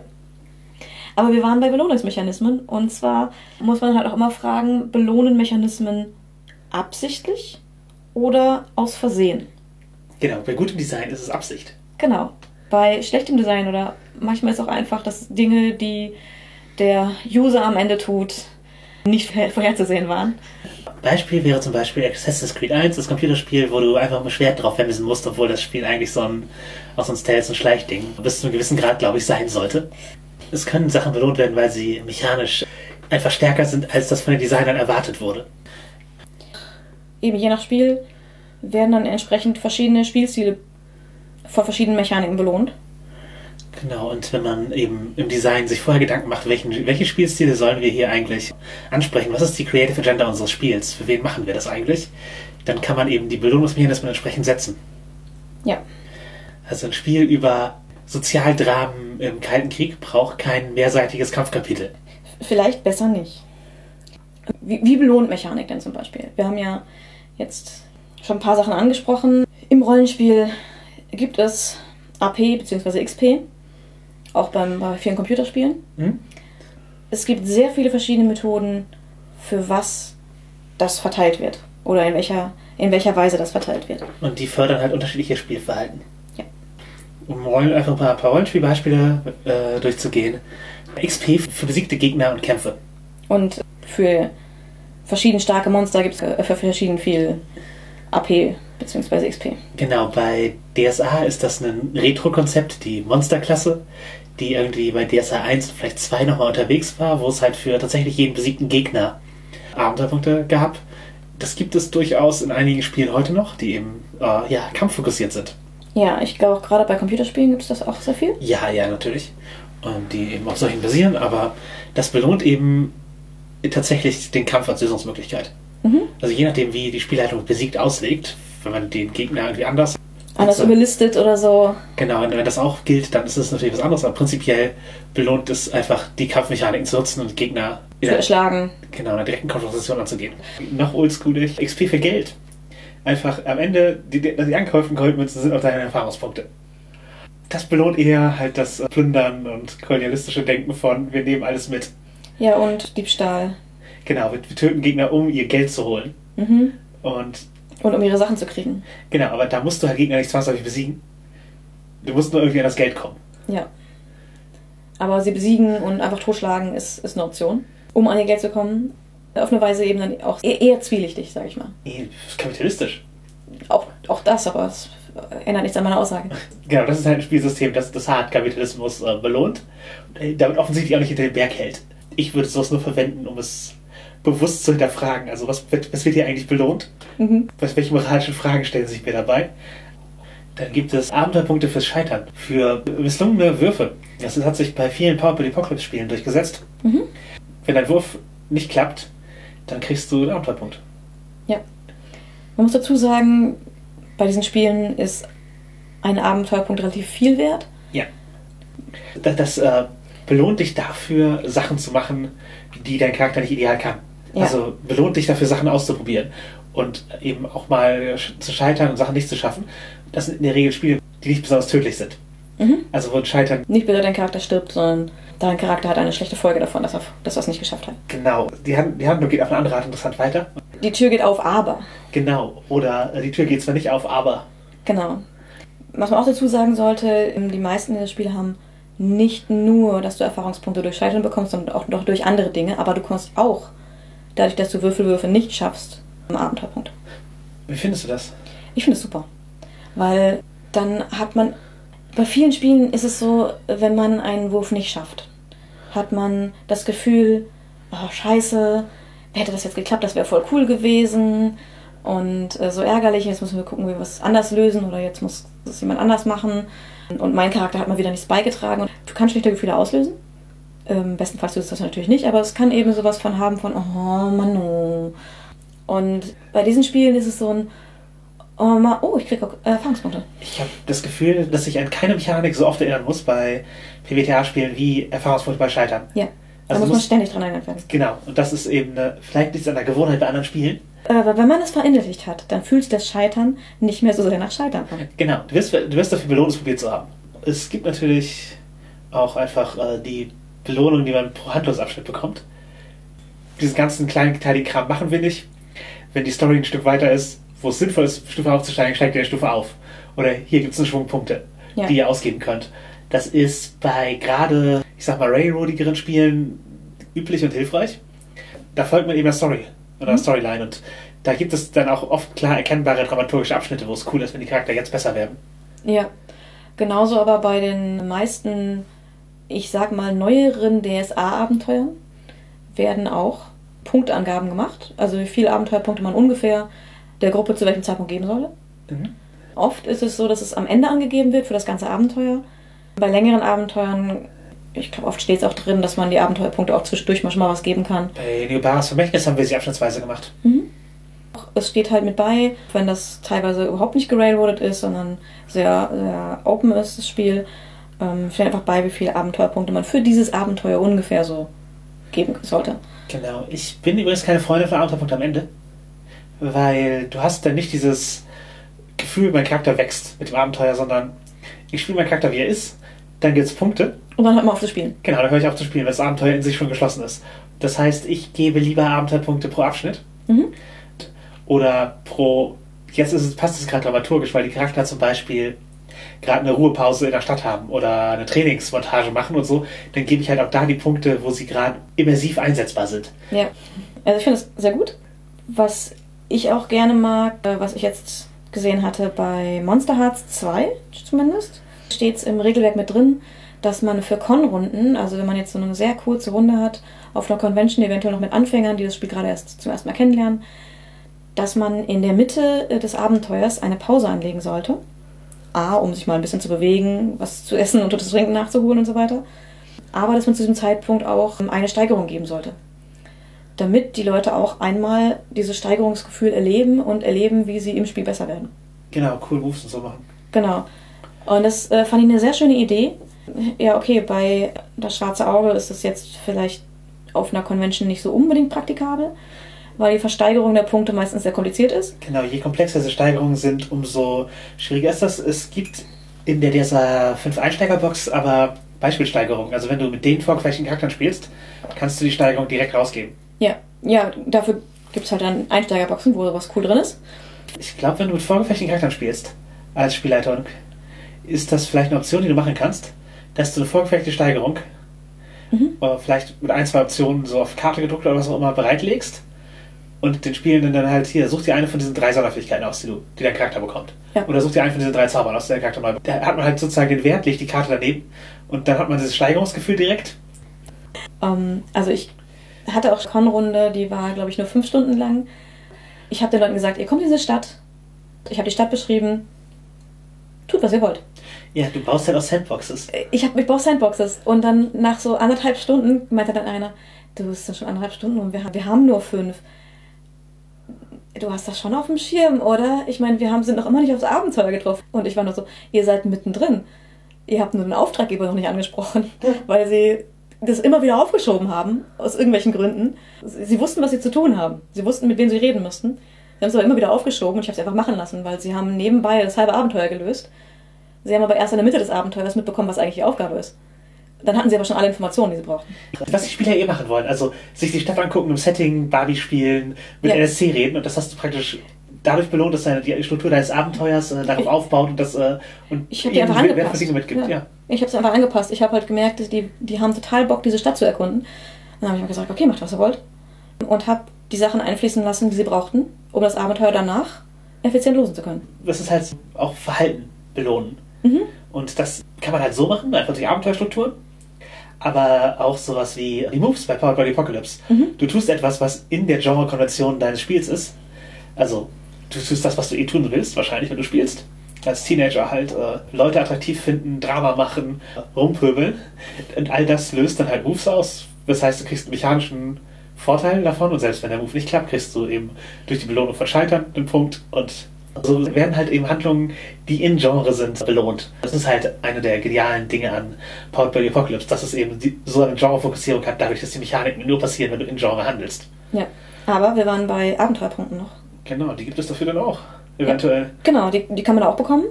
Aber wir waren bei Belohnungsmechanismen und zwar muss man halt auch immer fragen, belohnen Mechanismen absichtlich oder aus Versehen? Genau, bei gutem Design ist es Absicht. Genau. Bei schlechtem Design oder manchmal ist auch einfach, dass Dinge, die der User am Ende tut, nicht vorher- vorherzusehen waren. Beispiel wäre zum Beispiel Assassin's Creed 1, das Computerspiel, wo du einfach mit Schwert drauf vermissen musst, obwohl das Spiel eigentlich so ein, auch so ein Stealth- und Schleichding bis zu einem gewissen Grad, glaube ich, sein sollte. Es können Sachen belohnt werden, weil sie mechanisch einfach stärker sind, als das von den Designern erwartet wurde. Eben je nach Spiel werden dann entsprechend verschiedene Spielstile von verschiedenen Mechaniken belohnt. Genau, und wenn man eben im Design sich vorher Gedanken macht, welchen, welche Spielstile sollen wir hier eigentlich ansprechen? Was ist die Creative Agenda unseres Spiels? Für wen machen wir das eigentlich? Dann kann man eben die Belohnungsmechanismen entsprechend setzen. Ja. Also ein Spiel über Sozialdramen im Kalten Krieg braucht kein mehrseitiges Kampfkapitel. Vielleicht besser nicht. Wie, wie belohnt Mechanik denn zum Beispiel? Wir haben ja jetzt schon ein paar Sachen angesprochen. Im Rollenspiel gibt es AP bzw. XP, auch beim, bei vielen Computerspielen. Hm? Es gibt sehr viele verschiedene Methoden, für was das verteilt wird oder in welcher, in welcher Weise das verteilt wird. Und die fördern halt unterschiedliche Spielverhalten. Ja. Um einfach mal ein paar Rollenspielbeispiele äh, durchzugehen. XP für besiegte Gegner und Kämpfe. Und für verschieden starke Monster gibt es äh, für verschieden viel AP bzw. XP. Genau, bei DSA ist das ein Retro-Konzept, die Monsterklasse, die irgendwie bei DSA 1 und vielleicht 2 nochmal unterwegs war, wo es halt für tatsächlich jeden besiegten Gegner Abenteuerpunkte gab. Das gibt es durchaus in einigen Spielen heute noch, die eben äh, ja, kampffokussiert sind. Ja, ich glaube, gerade bei Computerspielen gibt es das auch sehr viel. Ja, ja, natürlich. Und die eben auf solchen basieren, aber das belohnt eben tatsächlich den Kampf als Lösungsmöglichkeit. Mhm. Also je nachdem, wie die Spielleitung besiegt auslegt, wenn man den Gegner irgendwie anders. Anders So. überlistet oder so. Genau, und wenn das auch gilt, dann ist es natürlich was anderes, aber prinzipiell belohnt es einfach, die Kampfmechaniken zu nutzen und Gegner Zu erschlagen. genau, in einer direkten Konfrontation anzugehen. Noch oldschoolig, XP für Geld. Einfach am Ende, die, die die angekauften Goldmünzen sind auch deine Erfahrungspunkte. Das belohnt eher halt das Plündern und kolonialistische Denken von, wir nehmen alles mit. Ja, und Diebstahl. Genau, wir, wir töten Gegner, um ihr Geld zu holen. Mhm. Und Und um ihre Sachen zu kriegen. genau, aber da musst du halt Gegner nicht zwangsläufig besiegen. Du musst nur irgendwie an das Geld kommen. Ja. Aber sie besiegen und einfach totschlagen ist, ist eine Option. um an ihr Geld zu kommen. Auf eine Weise eben dann auch eher, eher zwielichtig, sage ich mal. Kapitalistisch. Auch, auch das, aber es ändert nichts an meiner Aussage. Genau, das ist halt ein Spielsystem, das das Hartkapitalismus äh, belohnt und äh, damit offensichtlich auch nicht hinter den Berg hält. Ich würde sowas nur verwenden, um es bewusst zu hinterfragen. Also was wird, was wird hier eigentlich belohnt? Mhm. Was, welche moralischen Fragen stellen sich mir dabei? Dann gibt es Abenteuerpunkte fürs Scheitern, für misslungene Würfe. Das hat sich bei vielen Powerplay Apocalypse Spielen durchgesetzt. Mhm. Wenn dein Wurf nicht klappt, dann kriegst du einen Abenteuerpunkt. Ja. Man muss dazu sagen, bei diesen Spielen ist ein Abenteuerpunkt relativ viel wert. Ja. Das, das äh, belohnt dich dafür, Sachen zu machen, die dein Charakter nicht ideal kann. Ja. Also belohnt dich dafür, Sachen auszuprobieren und eben auch mal zu scheitern und Sachen nicht zu schaffen. Das sind in der Regel Spiele, die nicht besonders tödlich sind. Mhm. Also wo Scheitern, Nicht weil dein Charakter stirbt, sondern dein Charakter hat eine schlechte Folge davon, dass er, dass er es nicht geschafft hat. genau, die, Hand, die Handlung geht auf eine andere Art interessant weiter. Die Tür geht auf, aber. Genau, oder äh, die Tür geht zwar nicht auf, aber Genau. Was man auch dazu sagen sollte, ähm, die meisten dieser Spiele haben nicht nur, dass du Erfahrungspunkte durch Scheitern bekommst, sondern auch noch durch andere Dinge, aber du bekommst auch, dadurch, dass du Würfelwürfe nicht schaffst, Abenteuerpunkte. wie findest du das? Ich finde es super. Weil dann hat man. Bei vielen Spielen ist es so, wenn man einen Wurf nicht schafft, hat man das Gefühl, oh, scheiße, hätte das jetzt geklappt, das wäre voll cool gewesen. Und äh, so ärgerlich, jetzt müssen wir gucken, wie wir es anders lösen oder jetzt muss es jemand anders machen. Und mein Charakter hat mal wieder nichts beigetragen. Und du kannst schlechte Gefühle auslösen. Ähm, bestenfalls tust du das natürlich nicht, aber es kann eben sowas von haben von, oh Mann, oh. Und bei diesen Spielen ist es so ein, oh, ma, oh ich krieg auch äh, Erfahrungspunkte. Ich habe das Gefühl, dass ich an keine Mechanik so oft erinnern muss bei PBTA-Spielen wie Erfahrungspunkte bei Scheitern. Ja, da Also muss du man ständig dran erinnert werden. Genau, und das ist eben eine, vielleicht nichts an der Gewohnheit bei anderen Spielen. Aber wenn man es verinnerlicht hat, dann fühlt sich das Scheitern nicht mehr so sehr nach Scheitern an. Genau, du wirst, du wirst dafür belohnt, es probiert zu haben. Es gibt natürlich auch einfach äh, die Belohnung, die man pro Handlungsabschnitt bekommt. Diesen ganzen kleinen kleinen Kram machen wir nicht. Wenn die Story ein Stück weiter ist, wo es sinnvoll ist, Stufe aufzusteigen, steigt ihr eine Stufe auf. Oder hier gibt es eine Schwung Punkte, Ja. die ihr ausgeben könnt. Das ist bei gerade, ich sag mal, railroadigeren Spielen üblich und hilfreich. Da folgt man eben der Story oder der Storyline und da gibt es dann auch oft klar erkennbare dramaturgische Abschnitte, wo es cool ist, wenn die Charakter jetzt besser werden. Ja, genauso aber bei den meisten, ich sag mal, neueren DSA-Abenteuern werden auch Punkteangaben gemacht. Also wie viele Abenteuerpunkte man ungefähr der Gruppe zu welchem Zeitpunkt geben solle. Mhm. Oft ist es so, dass es am Ende angegeben wird für das ganze Abenteuer. Bei längeren Abenteuern, ich glaube, oft steht es auch drin, dass man die Abenteuerpunkte auch zwischendurch mal schon mal was geben kann. Bei Neobaras Vermächtnis haben wir sie abschnittsweise gemacht. Es steht halt mit bei, wenn das teilweise überhaupt nicht gerailroadet ist, sondern sehr, sehr open ist, das Spiel, ähm, steht einfach bei, wie viele Abenteuerpunkte man für dieses Abenteuer ungefähr so geben sollte. Genau. Ich bin übrigens keine Freundin von Abenteuerpunkt am Ende, weil du hast dann nicht dieses Gefühl, mein Charakter wächst mit dem Abenteuer, sondern ich spiele meinen Charakter, wie er ist, dann gibt es Punkte. Und dann hört man auf zu spielen. Genau, dann höre ich auf zu spielen, weil das Abenteuer in sich schon geschlossen ist. Das heißt, ich gebe lieber Abenteuerpunkte pro Abschnitt Mhm. oder pro. Jetzt ist es, passt es gerade dramaturgisch, weil die Charakter zum Beispiel gerade eine Ruhepause in der Stadt haben oder eine Trainingsmontage machen und so, dann gebe ich halt auch da die Punkte, wo sie gerade immersiv einsetzbar sind. Ja. Also ich finde es sehr gut. Was ich auch gerne mag, äh, was ich jetzt gesehen hatte bei Monster Hearts 2 zumindest, steht es im Regelwerk mit drin, dass man für Con-Runden, also wenn man jetzt so eine sehr kurze Runde hat, auf einer Convention, eventuell noch mit Anfängern, die das Spiel gerade erst zum ersten Mal kennenlernen, dass man in der Mitte äh, des Abenteuers eine Pause anlegen sollte. A, um sich mal ein bisschen zu bewegen, was zu essen und zu trinken nachzuholen und so weiter. Aber dass man zu diesem Zeitpunkt auch ähm, eine Steigerung geben sollte damit die Leute auch einmal dieses Steigerungsgefühl erleben und erleben, wie sie im Spiel besser werden. Genau, cool Moves und so machen. Genau. Und das äh, fand ich eine sehr schöne Idee. Ja, okay, bei das schwarze Auge ist es jetzt vielleicht auf einer Convention nicht so unbedingt praktikabel, weil die Versteigerung der Punkte meistens sehr kompliziert ist. Genau, je komplexer diese Steigerungen sind, umso schwieriger ist das. Es gibt in der DSA 5 Einsteigerbox aber Beispielsteigerungen. Also wenn du mit den vorgefertigten Charakteren spielst, kannst du die Steigerung direkt rausgeben. Ja, ja, dafür gibt es halt dann Einsteigerboxen, wo was cool drin ist. Ich glaube, wenn du mit vorgefertigten Charakteren spielst, als Spielleitung, ist das vielleicht eine Option, die du machen kannst, dass du eine vorgefertigte Steigerung äh, vielleicht mit ein, zwei Optionen so auf Karte gedruckt oder was auch immer bereitlegst und den Spielenden dann halt hier, such dir eine von diesen drei Sonderfähigkeiten aus, die, du, die dein Charakter bekommt. Ja. Oder such dir einen von diesen drei Zaubern aus, die dein Charakter neu Da hat man halt sozusagen den Wert, legt die Karte daneben und dann hat man dieses Steigerungsgefühl direkt. Ähm, also ich hatte auch Con-Runde, die war, glaube ich, nur fünf Stunden lang. Ich habe den Leuten gesagt, ihr kommt in diese Stadt. Ich habe die Stadt beschrieben. Tut, was ihr wollt. Ja, du baust halt aus Sandboxes. Ich, hab, ich brauche Sandboxes. Und dann nach so anderthalb Stunden meinte dann einer, du, es sind schon anderthalb Stunden und wir, haben- wir haben nur fünf. Du hast das schon auf dem Schirm, oder? Ich meine, wir haben, sind noch immer nicht aufs Abenteuer getroffen. Und ich war nur so, ihr seid mittendrin. Ihr habt nur den Auftraggeber noch nicht angesprochen, weil sie das immer wieder aufgeschoben haben, aus irgendwelchen Gründen. Sie sie wussten, was sie zu tun haben. Sie wussten, mit wem sie reden müssten. Sie haben es aber immer wieder aufgeschoben und ich habe es einfach machen lassen, weil sie haben nebenbei das halbe Abenteuer gelöst. Sie haben aber erst in der Mitte des Abenteuers mitbekommen, was eigentlich die Aufgabe ist. Dann hatten sie aber schon alle Informationen, die sie brauchten. Was die Spieler eh machen wollen, also sich die Stadt angucken, im Setting, Barbie spielen, mit Ja. NSC reden und das hast du praktisch dadurch belohnt, dass deine, die Struktur deines Abenteuers äh, darauf Ich- aufbaut und das äh, und Ich habe die einfach angepasst. Dinge mitgibt. Ja. Ich habe sie einfach angepasst. Ich habe halt gemerkt, dass die, die haben total Bock, diese Stadt zu erkunden. Dann habe ich mir gesagt, okay, macht was ihr wollt. Und habe die Sachen einfließen lassen, die sie brauchten, um das Abenteuer danach effizient losen zu können. Das ist halt auch Verhalten belohnen. Mhm. Und das kann man halt so machen, einfach die Abenteuerstruktur. Aber auch sowas wie die Moves bei Powered by the Apocalypse. Mhm. Du tust etwas, was in der Genre-Konvention deines Spiels ist. Also, du tust das, was du eh tun willst, wahrscheinlich, wenn du spielst. Als Teenager halt äh, Leute attraktiv finden, Drama machen, rumpöbeln. Und all das löst dann halt Moves aus. Das heißt, du kriegst einen mechanischen Vorteil davon und selbst wenn der Move nicht klappt, kriegst du eben durch die Belohnung von Scheitern einen Punkt und so werden halt eben Handlungen, die in Genre sind, belohnt. Das ist halt eine der genialen Dinge an Powered by the Apocalypse, dass es eben die, so eine Genrefokussierung hat, dadurch, dass die Mechaniken nur passieren, wenn du in Genre handelst. Ja. Aber wir waren bei Abenteuerpunkten noch. Genau, die gibt es dafür dann auch. Eventuell. Genau, die, die kann man da auch bekommen.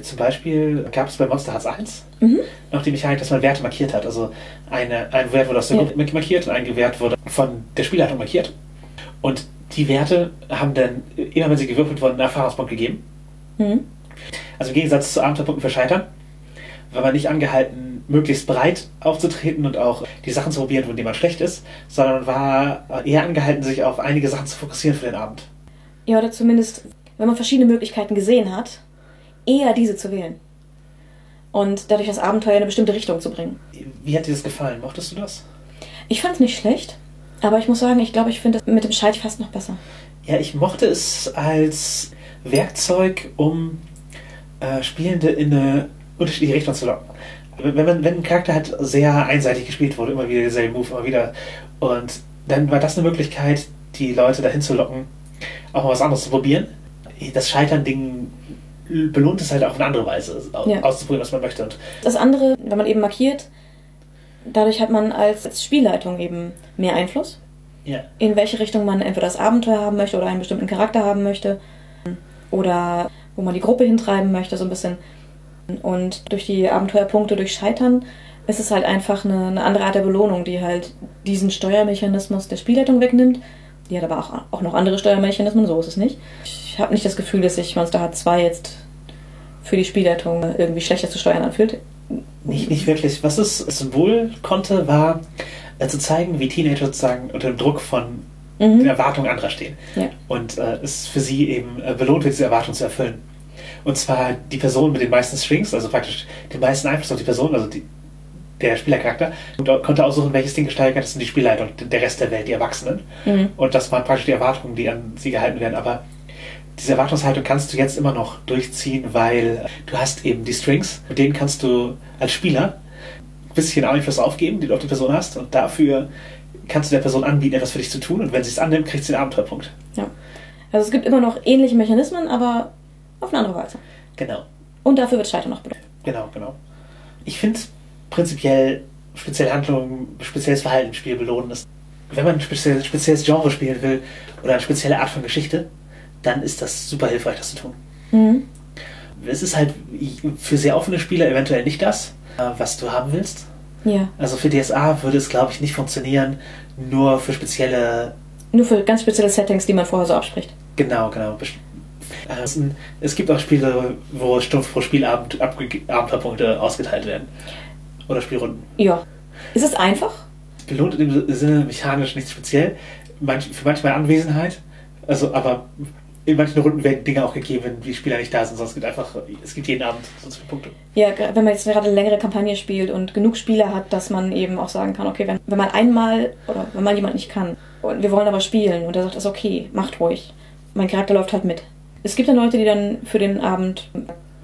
Zum Beispiel gab es bei Monster Hearts 1 Mhm. noch die Mechanik, dass man Werte markiert hat. Also eine, ein Wert wurde aus der Ja. Gruppe markiert und ein Wert wurde von der Spielleitung markiert. Und die Werte haben dann, immer wenn sie gewürfelt wurden, einen Erfahrungspunkt gegeben. Mhm. Also im Gegensatz zu Abenteuerpunkten für Scheitern war man nicht angehalten, möglichst breit aufzutreten und auch die Sachen zu probieren, von denen man schlecht ist, sondern man war eher angehalten, sich auf einige Sachen zu fokussieren für den Abend. Ja, oder zumindest, wenn man verschiedene Möglichkeiten gesehen hat, eher diese zu wählen. Und dadurch das Abenteuer in eine bestimmte Richtung zu bringen. Wie hat dir das gefallen? Mochtest du das? Ich fand es nicht schlecht, aber ich muss sagen, ich glaube, ich finde es mit dem Scheit fast noch besser. Ja, ich mochte es als Werkzeug, um äh, Spielende in eine unterschiedliche Richtung zu locken. Wenn, man, wenn ein Charakter halt sehr einseitig gespielt wurde, immer wieder derselbe Move, immer wieder, und dann war das eine Möglichkeit, die Leute dahin zu locken, auch mal was anderes zu probieren. Das Scheitern-Ding belohnt es halt auf eine andere Weise, au- Ja. auszuprobieren, was man möchte. Und Das andere, wenn man eben markiert, dadurch hat man als, als Spielleitung eben mehr Einfluss, ja, in welche Richtung man entweder das Abenteuer haben möchte oder einen bestimmten Charakter haben möchte oder wo man die Gruppe hintreiben möchte, so ein bisschen. Und durch die Abenteuerpunkte, durch Scheitern, ist es halt einfach eine, eine andere Art der Belohnung, die halt diesen Steuermechanismus der Spielleitung wegnimmt. Die hat aber auch, auch noch andere Steuermechanismen, so ist es nicht. Ich habe nicht das Gefühl, dass sich Monster Hearts 2 jetzt für die Spielleitung irgendwie schlechter zu steuern anfühlt. Nicht, nicht wirklich. Was es Symbol konnte, war äh, zu zeigen, wie Teenager sozusagen unter dem Druck von den Mhm. Erwartungen anderer stehen. Ja. Und äh, es für sie eben äh, belohnt wird, diese Erwartungen zu erfüllen. Und zwar die Person mit den meisten Strings, also praktisch den meisten Einfluss auf die Person, also die, der Spielercharakter, und konnte aussuchen, welches Ding gesteigert ist, sind die Spielleiter und der Rest der Welt, die Erwachsenen. Mhm. Und das waren praktisch die Erwartungen, die an sie gehalten werden. Aber diese Erwartungshaltung kannst du jetzt immer noch durchziehen, weil du hast eben die Strings, mit denen kannst du als Spieler ein bisschen Einfluss aufgeben, die du auf die Person hast. Und dafür kannst du der Person anbieten, etwas für dich zu tun. Und wenn sie es annimmt, kriegt sie einen Abenteuerpunkt. Ja. Also es gibt immer noch ähnliche Mechanismen, aber auf eine andere Weise. Genau. Und dafür wird Scheitern noch belohnt. Genau, genau. Ich finde prinzipiell spezielle Handlungen, spezielles Verhalten im Spiel belohnen ist. Wenn man ein spezielles, spezielles Genre spielen will oder eine spezielle Art von Geschichte, dann ist das super hilfreich, das zu tun. Mhm. Es ist halt für sehr offene Spieler eventuell nicht das, äh, was du haben willst. Ja. Also für DSA würde es, glaube ich, nicht funktionieren, nur für spezielle Nur für ganz spezielle Settings, die man vorher so abspricht. Genau, genau. Äh, es gibt auch Spiele, wo stumpf pro Spielabend Abenteuerpunkte ausgeteilt werden. Oder Spielrunden. Ja. Ist es einfach? Belohnt in dem Sinne mechanisch nicht speziell. Manch, für manchmal Anwesenheit. Also, aber in manchen Runden werden Dinge auch gegeben, wenn die Spieler nicht da sind, es gibt einfach, es gibt jeden Abend so viele Punkte. Ja, wenn man jetzt gerade eine längere Kampagne spielt und genug Spieler hat, dass man eben auch sagen kann, okay, wenn, wenn man einmal oder wenn mal jemand nicht kann und wir wollen aber spielen und er sagt, das ist okay, macht ruhig. Mein Charakter läuft halt mit. Es gibt dann Leute, die dann für den Abend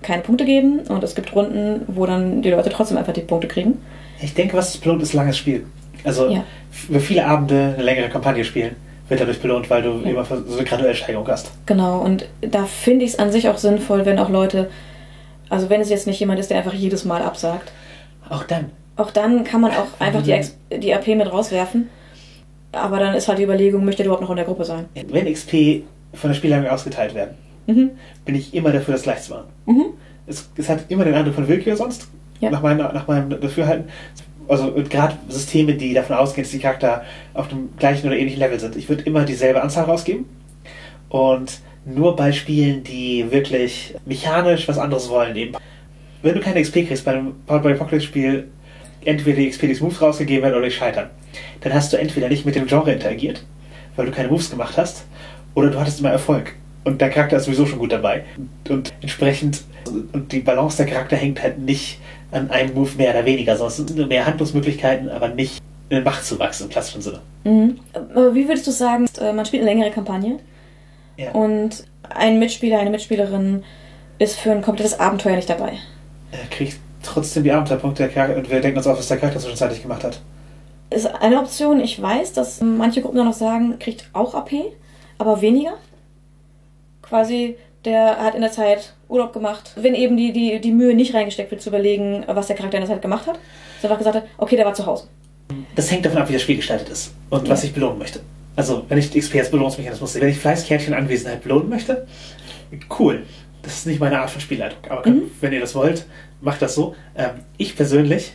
keine Punkte geben und es gibt Runden, wo dann die Leute trotzdem einfach die Punkte kriegen. Ich denke, was es belohnt, ist langes Spiel. Also Ja. über viele Abende eine längere Kampagne spielen wird dadurch belohnt, weil du Ja. immer so eine graduelle Steigerung hast. Genau, und da finde ich es an sich auch sinnvoll, wenn auch Leute, also wenn es jetzt nicht jemand ist, der einfach jedes Mal absagt, Auch dann. auch dann kann man auch einfach die, Ex die AP mit rauswerfen. Aber dann ist halt die Überlegung, möchte er überhaupt noch in der Gruppe sein? Wenn XP von der Spielleitung ausgeteilt werden, Mhm. bin ich immer dafür, das gleich zu machen. Mhm. Es, es hat immer den Eindruck von Willkür sonst, Ja. nach, meinem, nach meinem Dafürhalten. Also gerade Systeme, die davon ausgehen, dass die Charakter auf dem gleichen oder ähnlichen Level sind. Ich würde immer dieselbe Anzahl rausgeben. Und nur bei Spielen, die wirklich mechanisch was anderes wollen, eben. Wenn du keine XP kriegst bei einem Powered by Apocalypse Spiel, entweder die XP des Moves rausgegeben werden oder die scheitern, dann hast du entweder nicht mit dem Genre interagiert, weil du keine Moves gemacht hast, oder du hattest immer Erfolg. Und der Charakter ist sowieso schon gut dabei. Und entsprechend, und die Balance der Charakter hängt halt nicht an einem Move mehr oder weniger, sondern es sind mehr Handlungsmöglichkeiten, aber nicht in Machtzuwachs im klassischen Sinne. Mhm. Aber wie würdest du sagen, äh, man spielt eine längere Kampagne Ja. und ein Mitspieler, eine Mitspielerin ist für ein komplettes Abenteuer nicht dabei? Er kriegt trotzdem die Abenteuerpunkte der Charakter und wir denken uns auf, was der Charakter zwischenzeitlich gemacht hat. Ist eine Option, ich weiß, dass manche Gruppen dann noch sagen, kriegt auch AP, aber weniger. Quasi, der hat in der Zeit Urlaub gemacht. Wenn eben die, die, die Mühe nicht reingesteckt wird, zu überlegen, was der Charakter in der Zeit gemacht hat, er einfach gesagt hat, okay, der war zu Hause. Das hängt davon ab, wie das Spiel gestaltet ist und Ja. was ich belohnen möchte. Also, wenn ich XP als Belohnungsmechanismus sehe, wenn ich Fleißkärtchen Anwesenheit belohnen möchte, cool. Das ist nicht meine Art von Spielleitung. Aber Mhm. wenn ihr das wollt, macht das so. Ähm, ich persönlich,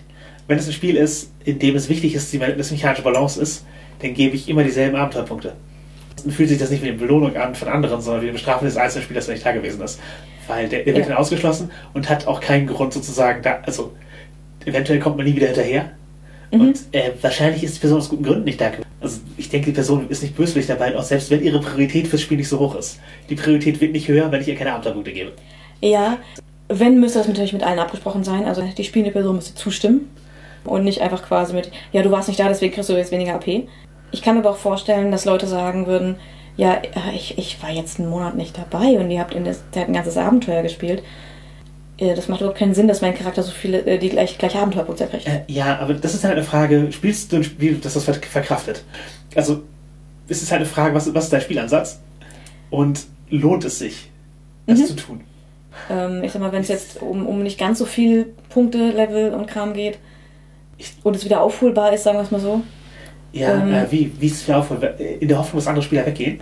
wenn es ein Spiel ist, in dem es wichtig ist, dass die mechanische Balance ist, dann gebe ich immer dieselben Abenteuerpunkte. Fühlt sich das nicht wie eine Belohnung an von anderen, sondern wie eine Bestrafung des einzelnen Spielers, der nicht da gewesen ist. Weil der, der wird dann ausgeschlossen und hat auch keinen Grund sozusagen da, also eventuell kommt man nie wieder hinterher. Mhm. Und äh, wahrscheinlich ist die Person aus guten Gründen nicht da. gewesen. Also ich denke, die Person ist nicht böswillig dabei, auch selbst wenn ihre Priorität fürs Spiel nicht so hoch ist. Die Priorität wird nicht höher, wenn ich ihr keine Abenteuerpunkte gebe. Ja, wenn, müsste das natürlich mit allen abgesprochen sein. Also die spielende Person müsste zustimmen und nicht einfach quasi mit, ja, du warst nicht da, deswegen kriegst du jetzt weniger AP. Ich kann mir aber auch vorstellen, dass Leute sagen würden, ja, ich, ich war jetzt einen Monat nicht dabei und ihr habt in der Zeit ein ganzes Abenteuer gespielt. Äh, Das macht überhaupt keinen Sinn, dass mein Charakter so viele, äh, die gleich, gleiche Abenteuerpunkte kriegt. Äh, ja, aber das ist halt eine Frage, spielst du ein Spiel, das das ver- verkraftet? Also, es ist halt eine Frage, was, was ist dein Spielansatz? Und lohnt es sich, das Mhm. zu tun? Ähm, ich sag mal, wenn es jetzt um, um nicht ganz so viel Punkte, Level und Kram geht Ich- und es wieder aufholbar ist, sagen wir es mal so. Ja, Ähm. äh, wie, wie ist es wieder aufholen? In der Hoffnung, dass andere Spieler weggehen?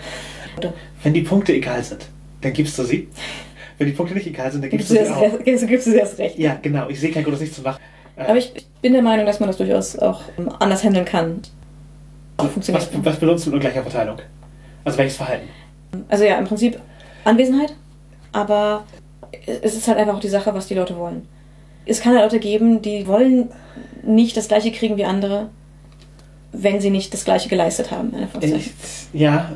Oder Wenn die Punkte egal sind, dann gibst du sie. Wenn die Punkte nicht egal sind, dann gibst gibst du sie auch. erst, gibst du erst recht. Ja, genau. Ich sehe keinen Grund, das nicht zu machen. Äh, Aber ich, bin der Meinung, dass man das durchaus auch ähm, anders handeln kann. Funktioniert. was, was belohnst du mit ungleicher Verteilung? Also welches Verhalten? Also ja, im Prinzip Anwesenheit, aber es ist halt einfach auch die Sache, was die Leute wollen. Es kann halt Leute geben, die wollen nicht das gleiche kriegen wie andere, wenn sie nicht das gleiche geleistet haben. Ich, ja.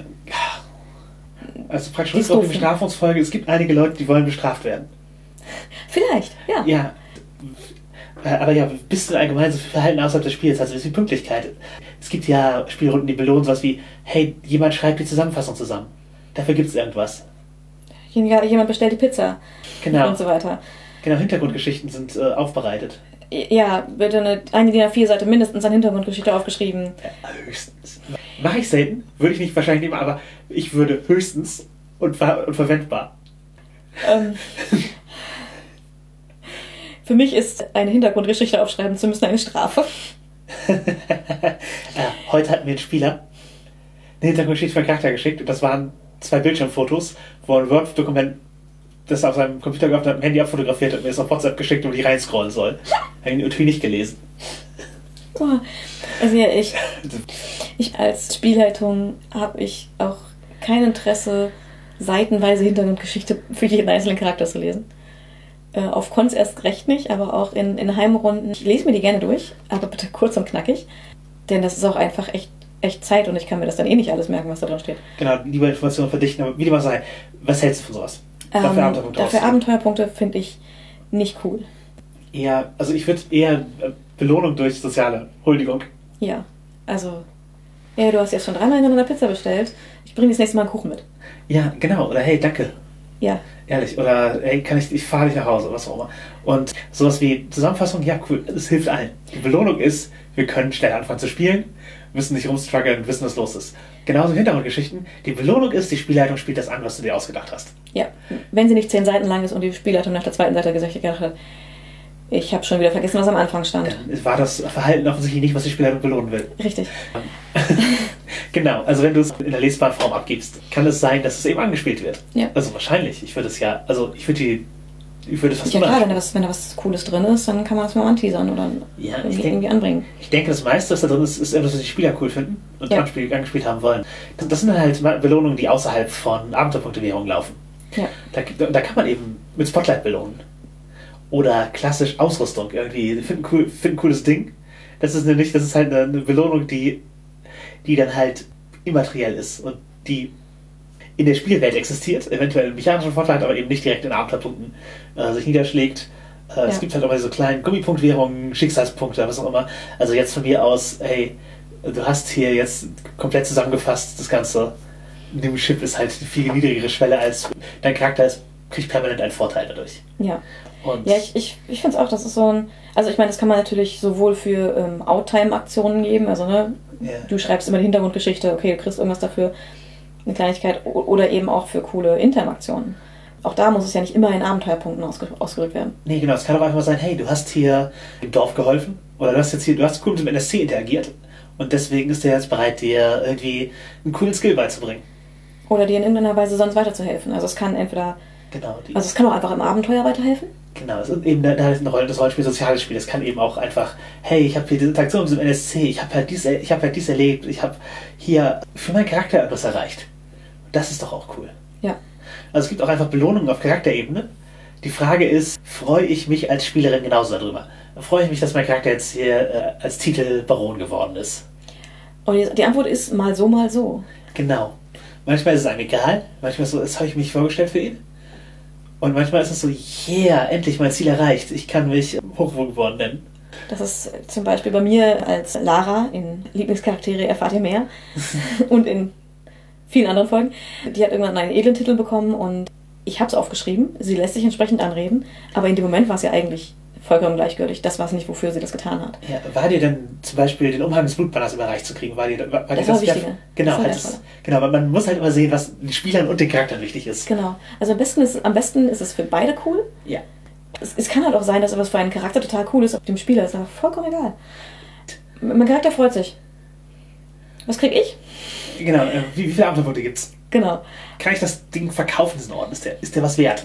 Also praktisch Die ist auf die ne? Bestrafungsfolge. Es gibt einige Leute, die wollen bestraft werden. Vielleicht, ja. Ja. Aber ja, bist du allgemein so viel Verhalten außerhalb des Spiels? Also ist wie Pünktlichkeit. Es gibt ja Spielrunden, die belohnen sowas wie, hey, jemand schreibt die Zusammenfassung zusammen. Dafür gibt es irgendwas. Jemand bestellt die Pizza Genau. und so weiter. Genau, Hintergrundgeschichten sind äh, aufbereitet. Ja, bitte eine, eine DIN A4-Seite mindestens an Hintergrundgeschichte aufgeschrieben. Ja, höchstens. Mache ich selten, würde ich nicht wahrscheinlich nehmen, aber ich würde höchstens und, ver und verwendbar. Ähm, für mich ist eine Hintergrundgeschichte aufschreiben zu müssen eine Strafe. äh, heute hatten wir einen Spieler eine Hintergrundgeschichte von Charakter geschickt und das waren zwei Bildschirmfotos, wo ein Word-Dokument das er auf seinem Computer gehabt hat, am Handy abfotografiert hat und mir das auf WhatsApp geschickt, wo ich reinscrollen soll. Habe ich natürlich nicht gelesen. Boah. Also ja, ich, ich als Spielleitung habe ich auch kein Interesse, seitenweise Hintergrundgeschichte für jeden einzelnen Charakter zu lesen. Äh, auf Cons erst recht nicht, aber auch in, in Heimrunden. Ich lese mir die gerne durch, aber bitte kurz und knackig. Denn das ist auch einfach echt, echt Zeit und ich kann mir das dann eh nicht alles merken, was da drin steht. Genau, lieber Informationen verdichten, aber wie dem auch sei, was hältst du von sowas? Ähm, Dafür Abenteuerpunkte dafür. Abenteuerpunkte finde ich nicht cool. Eher, also ich würde eher äh, Belohnung durch soziale Huldigung. Ja, also, ja, du hast jetzt schon dreimal hintereinander Pizza bestellt. Ich bringe das nächste Mal einen Kuchen mit. Ja, genau. Oder hey, danke. Ja, Ehrlich. Oder hey, kann ich, ich fahre dich nach Hause, was auch immer. Und sowas wie Zusammenfassung, ja cool, es hilft allen. Die Belohnung ist, wir können schnell anfangen zu spielen, müssen nicht rumstruggeln, wissen, was los ist. Genauso Hintergrundgeschichten. Die Belohnung ist, die Spielleitung spielt das an, was du dir ausgedacht hast. ja. Wenn sie nicht zehn Seiten lang ist und die Spielleitung nach der zweiten Seite gesagt hat, ich habe schon wieder vergessen, was am Anfang stand. Dann war das Verhalten offensichtlich nicht, was die Spielleitung belohnen will. Richtig. genau, also wenn du es in der lesbaren Form abgibst, kann es sein, dass es eben angespielt wird. Ja. Also wahrscheinlich. Ich würde es ja, also ich würde die, ich würde es fast Ja klar, wenn da, was, wenn da was Cooles drin ist, dann kann man das mal anteasern oder Ja, irgendwie, denk- irgendwie anbringen. Ich denke, das meiste, was da drin ist, ist etwas, was die Spieler cool finden und Ja. angespielt, angespielt haben wollen. Das, das sind halt Belohnungen, die außerhalb von Abenteuerpunktewährung laufen. Ja. Da, da kann man eben mit Spotlight belohnen. Oder klassisch Ausrüstung. Irgendwie, finden cool, finden cooles Ding. Das ist nämlich, das ist halt eine, eine Belohnung, die, die dann halt immateriell ist und die in der Spielwelt existiert, eventuell einen mechanischen Vorteil hat, aber eben nicht direkt in Abenteuerpunkten äh, sich niederschlägt. Äh, Es Ja. gibt halt auch mal so kleine Gummipunktwährungen, Schicksalspunkte, was auch immer. Also jetzt von mir aus, hey, du hast hier jetzt komplett zusammengefasst, das Ganze. Dem Chip ist halt eine viel niedrigere Schwelle als dein Charakter ist, kriegt permanent einen Vorteil dadurch. Ja. Und Ja, ich, ich, ich finde es auch, das ist so ein. Also, ich meine, das kann man natürlich sowohl für ähm, Outtime-Aktionen geben, also, ne, Ja. du schreibst immer die Hintergrundgeschichte, okay, du kriegst irgendwas dafür, eine Kleinigkeit, oder eben auch für coole Intime-Aktionen. Auch da muss es ja nicht immer in Abenteuerpunkten ausge ausgedrückt werden. Nee, genau, es kann auch einfach mal sein, hey, du hast hier im Dorf geholfen oder du hast jetzt hier, du hast cool mit dem NSC interagiert und deswegen ist der jetzt bereit, dir irgendwie einen coolen Skill beizubringen. Oder dir in irgendeiner Weise sonst weiterzuhelfen. Also, es kann entweder. Genau, Also, es kann auch einfach im Abenteuer weiterhelfen. genau, es ist eben da, ist eine Rolle, das Rollenspiel soziales Spiel. Es kann eben auch einfach, hey, ich habe hier diese Interaktion mit dem NSC, ich habe halt dies, ich habe halt dies erlebt, ich habe hier für meinen Charakter etwas erreicht. Das ist doch auch cool. Ja. Also es gibt auch einfach Belohnungen auf Charakterebene. Die Frage ist, freue ich mich als Spielerin genauso darüber? Freue ich mich, dass mein Charakter jetzt hier äh, als Titel Baron geworden ist? Und die, Antwort ist mal so, mal so. Genau. Manchmal ist es einem egal, manchmal ist es so, das habe ich mich vorgestellt für ihn. Und manchmal ist es so, yeah, endlich mein Ziel erreicht. Ich kann mich hochgeworden nennen. Das ist zum Beispiel bei mir als Lara in Lieblingscharaktere erfahrt ihr mehr und in vielen anderen Folgen. Die hat irgendwann einen edlen Titel bekommen und ich habe es aufgeschrieben. Sie lässt sich entsprechend anreden, aber in dem Moment war es ja eigentlich vollkommen gleichgültig. Das war es nicht, wofür sie das getan hat. Ja, war dir denn zum Beispiel den Umhang des Blutbanners überreicht zu kriegen? War dir, war, war dir Das war wichtiger. Genau, Das das, genau, aber man muss halt immer sehen, was den Spielern und den Charakteren wichtig ist. Genau. Also am besten ist, am besten ist es für beide cool. Ja. Es, es kann halt auch sein, dass etwas für einen Charakter total cool ist, auf dem Spieler ist aber vollkommen egal. Mein Charakter freut sich. Was krieg ich? Genau, äh, wie, wie viele Abenteuerpunkte gibt's? Genau. Kann ich das Ding verkaufen, diesen Orden? Ist der, ist der was wert?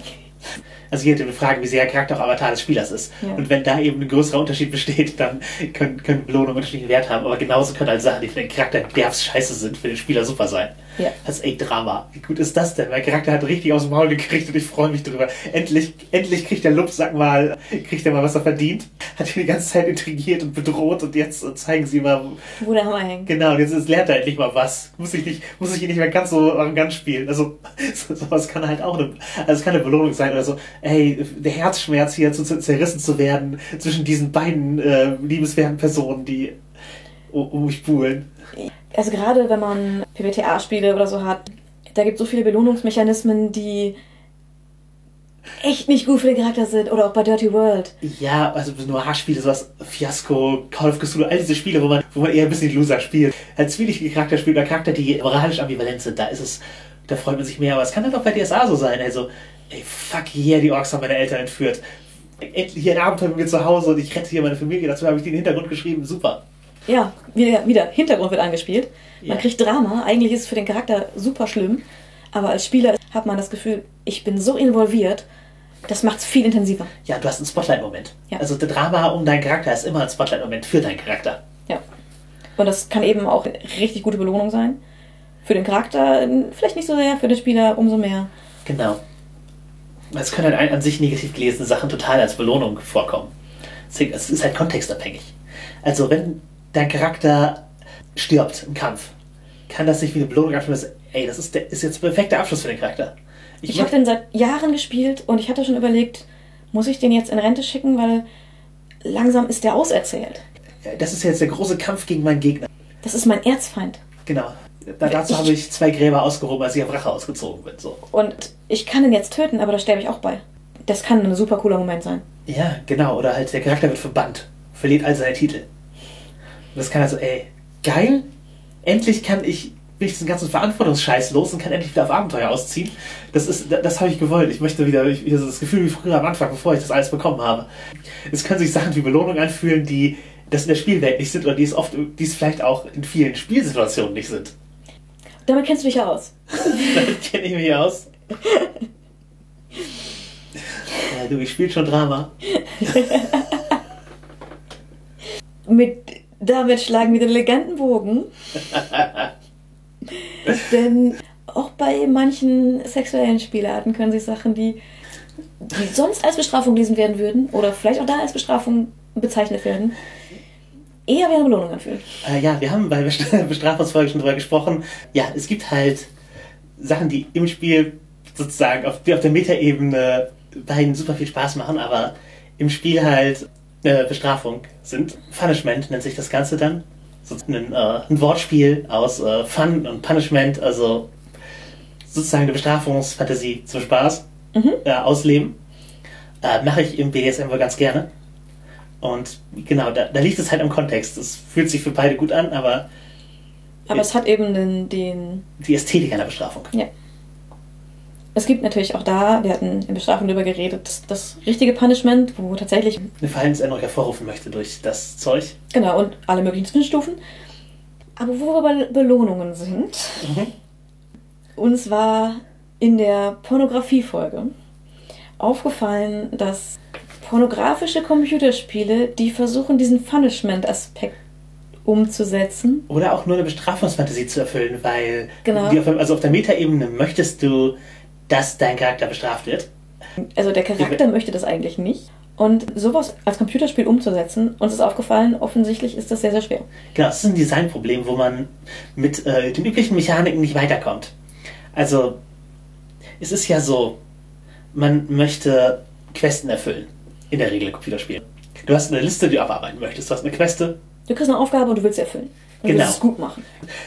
Also hier eine Frage, wie sehr Charakter auch Avatar des Spielers ist. Ja. Und wenn da eben ein größerer Unterschied besteht, dann können, können Belohnungen unterschiedlichen Wert haben. Aber genauso können halt Sachen, die für den Charakter derfs scheiße sind, für den Spieler super sein. Ja. Das ist echt Drama. Wie gut ist das denn? Mein Charakter hat richtig aus dem Maul gekriegt und ich freue mich drüber. Endlich, endlich kriegt der Lupsack mal, kriegt er mal, was er verdient. Hat ihn die ganze Zeit intrigiert und bedroht und jetzt zeigen sie mal, Wo der Hammer hängt. Genau, und jetzt ist- lernt er endlich mal was. Muss ich nicht, muss ich ihn nicht mehr ganz so arrogant spielen. Also, so, sowas kann halt auch eine, also es kann eine Belohnung sein oder so, ey, der Herzschmerz hier zu, zu, zerrissen zu werden zwischen diesen beiden äh, liebenswerten Personen, die um, um buhlen. Also gerade wenn man PBTA-Spiele oder so hat, da gibt es so viele Belohnungsmechanismen, die echt nicht gut für den Charakter sind. Oder auch bei Dirty World. Ja, also nur Haarspiele, sowas, Fiasco, Call of Cthulhu, all diese Spiele, wo man, wo man eher ein bisschen Loser spielt. Als zwielichtige Charakter spielt oder Charakter, die moralisch ambivalent sind, da ist es, da freut man sich mehr. Aber es kann halt auch bei DSA so sein. Also, ey, fuck yeah, die Orks haben meine Eltern entführt. Endlich hier ein Abenteuer mit mir zu Hause und ich rette hier meine Familie. Dazu habe ich den Hintergrund geschrieben. Super. Ja, wieder, wieder Hintergrund wird angespielt. Man Ja. kriegt Drama. Eigentlich ist es für den Charakter super schlimm. Aber als Spieler hat man das Gefühl, ich bin so involviert, das macht es viel intensiver. Ja, du hast einen Spotlight-Moment. Ja. Also der Drama um deinen Charakter ist immer ein Spotlight-Moment für deinen Charakter. Ja. Und das kann eben auch eine richtig gute Belohnung sein. Für den Charakter vielleicht nicht so sehr, für den Spieler umso mehr. Genau. Es können halt an sich negativ gelesene Sachen total als Belohnung vorkommen. Es ist halt kontextabhängig. Also wenn dein Charakter stirbt im Kampf, kann das nicht wie eine Belohnung abschließen, ey, das ist, der, ist jetzt der perfekte Abschluss für den Charakter. Ich, ich habe den seit Jahren gespielt und ich hatte schon überlegt, muss ich den jetzt in Rente schicken, weil langsam ist der auserzählt. Das ist jetzt der große Kampf gegen meinen Gegner. Das ist mein Erzfeind. Genau. Da, dazu habe ich zwei Gräber ausgehoben, als ich auf Rache ausgezogen bin. So. Und ich kann ihn jetzt töten, aber da sterbe ich auch bei. Das kann ein super cooler Moment sein. Ja, genau. Oder halt der Charakter wird verbannt, verliert all seine Titel. Und das kann also, ey, geil, endlich kann ich bin ich diesen ganzen Verantwortungsscheiß los und kann endlich wieder auf Abenteuer ausziehen. Das ist, das, das habe ich gewollt. Ich möchte wieder, ich, das Gefühl wie früher am Anfang, bevor ich das alles bekommen habe. Es können sich Sachen wie Belohnung anfühlen, die das in der Spielwelt nicht sind oder die es oft, die es vielleicht auch in vielen Spielsituationen nicht sind. Damit kennst du dich aus. Damit kenne ich mich aus. ja, du, ich spiele schon Drama. Mit, damit schlagen wir den eleganten Bogen. Denn auch bei manchen sexuellen Spielarten können sich Sachen, die, die sonst als Bestrafung gelesen werden würden, oder vielleicht auch da als Bestrafung bezeichnet werden, eher wie eine Belohnung anfühlen. Äh, ja, wir haben bei Bestrafungsfolge schon drüber gesprochen. Ja, es gibt halt Sachen, die im Spiel sozusagen auf, auf der Metaebene beiden super viel Spaß machen, aber im Spiel halt äh, Bestrafung sind. Punishment nennt sich das Ganze dann ein, äh, ein Wortspiel aus äh, Fun und Punishment, also sozusagen eine Bestrafungsfantasie zum Spaß mhm. äh, ausleben. Äh, Mache ich im BDSM wohl ganz gerne. Und genau, da, da liegt es halt im Kontext. Es fühlt sich für beide gut an, aber. Aber es hat eben den, den. Die Ästhetik einer Bestrafung. Ja. Es gibt natürlich auch da, wir hatten in Bestrafung darüber geredet, das, das richtige Punishment, wo tatsächlich. Eine Verhaltensänderung hervorrufen möchte durch das Zeug. Genau, und alle möglichen Zwischenstufen. Aber wo wir bei Belohnungen sind, mhm. uns war in der Pornografie-Folge aufgefallen, dass pornografische Computerspiele, die versuchen, diesen Punishment-Aspekt umzusetzen. Oder auch nur eine Bestrafungsfantasie zu erfüllen, weil genau. auf, also auf der Metaebene möchtest du dass dein Charakter bestraft wird. Also der Charakter möchte das eigentlich nicht. Und sowas als Computerspiel umzusetzen, uns ist aufgefallen, offensichtlich ist das sehr, sehr schwer. Genau, das ist ein Designproblem, wo man mit äh, den üblichen Mechaniken nicht weiterkommt. Also, es ist ja so, man möchte Questen erfüllen. In der Regel Computerspielen. Du hast eine Liste, die du abarbeiten möchtest. Du hast eine Queste. Du kriegst eine Aufgabe und du willst sie erfüllen. Und genau. es gut machen.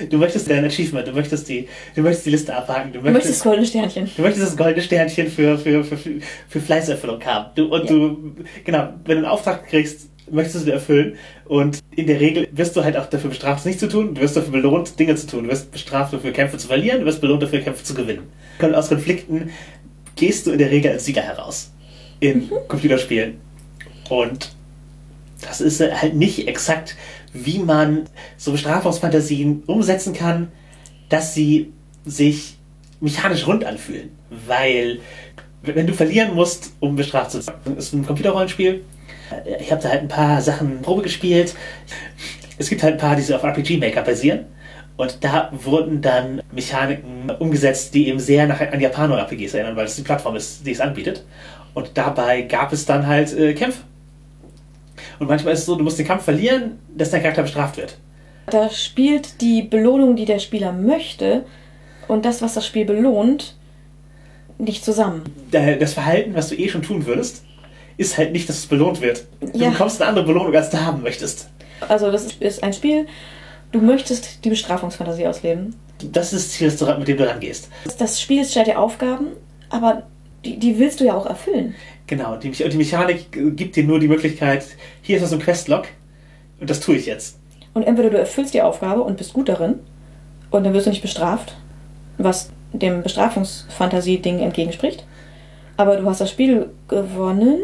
Du möchtest dein Achievement, du möchtest die, du möchtest die Liste abhaken. Du möchtest, du möchtest das goldene Sternchen. Du möchtest das goldene Sternchen für, für, für, für Fleißerfüllung haben. Du, und ja. du, genau, wenn du einen Auftrag kriegst, möchtest du den erfüllen. Und in der Regel wirst du halt auch dafür bestraft, es nicht zu tun. Du wirst dafür belohnt, Dinge zu tun. Du wirst bestraft dafür, Kämpfe zu verlieren. Du wirst belohnt dafür, Kämpfe zu gewinnen. Und aus Konflikten gehst du in der Regel als Sieger heraus. In mhm. Computerspielen. Und das ist halt nicht exakt wie man so Bestrafungsfantasien umsetzen kann, dass sie sich mechanisch rund anfühlen. Weil, wenn du verlieren musst, um bestraft zu werden, ist ein Computerrollenspiel. Ich habe da halt ein paar Sachen Probe gespielt. Es gibt halt ein paar, die so auf RPG Maker basieren. Und da wurden dann Mechaniken umgesetzt, die eben sehr nach, an Japano-RPGs erinnern, weil es die Plattform ist, die es anbietet. Und dabei gab es dann halt äh, Kämpfe. Und manchmal ist es so, du musst den Kampf verlieren, dass dein Charakter bestraft wird. Da spielt die Belohnung, die der Spieler möchte, und das, was das Spiel belohnt, nicht zusammen. Das Verhalten, was du eh schon tun würdest, ist halt nicht, dass es belohnt wird. Du ja. bekommst eine andere Belohnung, als du haben möchtest. Also das ist ein Spiel, du möchtest die Bestrafungsfantasie ausleben. Das ist das Ziel, mit dem du rangehst. Das Spiel stellt dir Aufgaben, aber die, die willst du ja auch erfüllen. Genau, die, die Mechanik gibt dir nur die Möglichkeit, hier ist das ein Questlog und das tue ich jetzt. Und entweder du erfüllst die Aufgabe und bist gut darin und dann wirst du nicht bestraft, was dem Bestrafungsfantasie-Ding entgegenspricht. Aber du hast das Spiel gewonnen.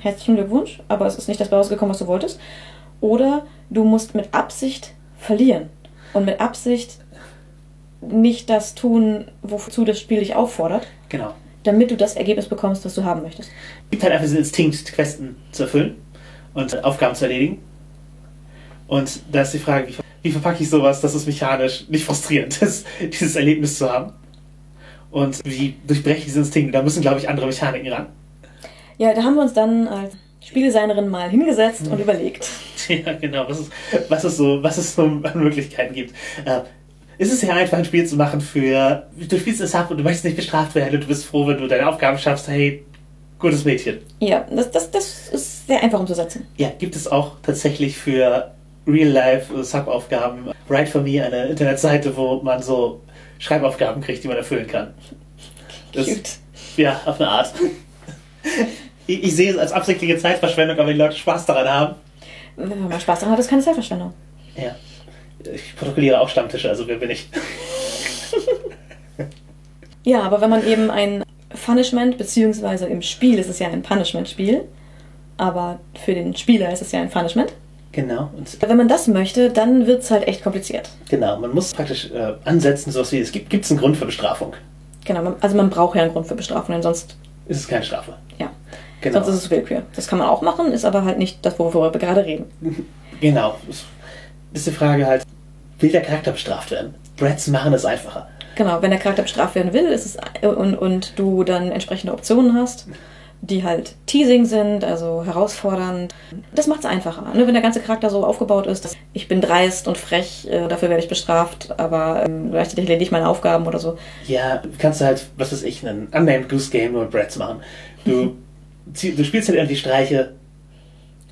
Herzlichen Glückwunsch, aber es ist nicht das rausgekommen, was du wolltest. Oder du musst mit Absicht verlieren. Und mit Absicht nicht das tun, wozu das Spiel dich auffordert. Genau damit du das Ergebnis bekommst, was du haben möchtest. Es gibt halt einfach diesen Instinkt, Questen zu erfüllen und Aufgaben zu erledigen. Und da ist die Frage, wie, wie verpacke ich sowas, dass es mechanisch nicht frustrierend ist, dieses Erlebnis zu haben. Und wie durchbreche ich dieses Instinkt? Da müssen, glaube ich, andere Mechaniken ran. Ja, da haben wir uns dann als Spieldesignerin mal hingesetzt und überlegt. Ja, genau. Was es, was es, so, was es so an Möglichkeiten gibt. Äh, ist es ja einfach, ein Spiel zu machen für. Du spielst es ab und du möchtest nicht bestraft werden und du bist froh, wenn du deine Aufgaben schaffst. Hey, gutes Mädchen. Ja, das, das, das ist sehr einfach umzusetzen. Ja, gibt es auch tatsächlich für Real-Life-Sub-Aufgaben. Write for Me, eine Internetseite, wo man so Schreibaufgaben kriegt, die man erfüllen kann. Das, Cute. Ja, auf eine Art. Ich, ich sehe es als absichtliche Zeitverschwendung, aber die Leute Spaß daran haben. Wenn man Spaß daran hat, ist keine Zeitverschwendung. Ja. Ich protokolliere auch Stammtische, also wer bin ich? Ja, aber wenn man eben ein Punishment, beziehungsweise im Spiel ist es ja ein Punishment-Spiel, aber für den Spieler ist es ja ein Punishment. Genau. Und Wenn man das möchte, dann wird es halt echt kompliziert. genau, man muss praktisch äh, ansetzen, sowas wie, es gibt gibt's einen Grund für Bestrafung. Genau, also man braucht ja einen Grund für Bestrafung, denn sonst, Ist es keine Strafe. ja, Genau. sonst ist es Willkür. Das kann man auch machen, ist aber halt nicht das, worüber wir gerade reden. Genau. Es ist die Frage halt, will der Charakter bestraft werden? Brats machen es einfacher. Genau, wenn der Charakter bestraft werden will, ist es und, und du dann entsprechende Optionen hast, die halt teasing sind, also herausfordernd, das macht es einfacher. Ne? Wenn der ganze Charakter so aufgebaut ist, dass ich bin dreist und frech, äh, dafür werde ich bestraft, aber ähm, gleichzeitig erledige ich meine Aufgaben oder so. Ja, du kannst halt, was weiß ich, einen Unnamed Goose Game mit Brats machen. Du, du spielst halt irgendwie Streiche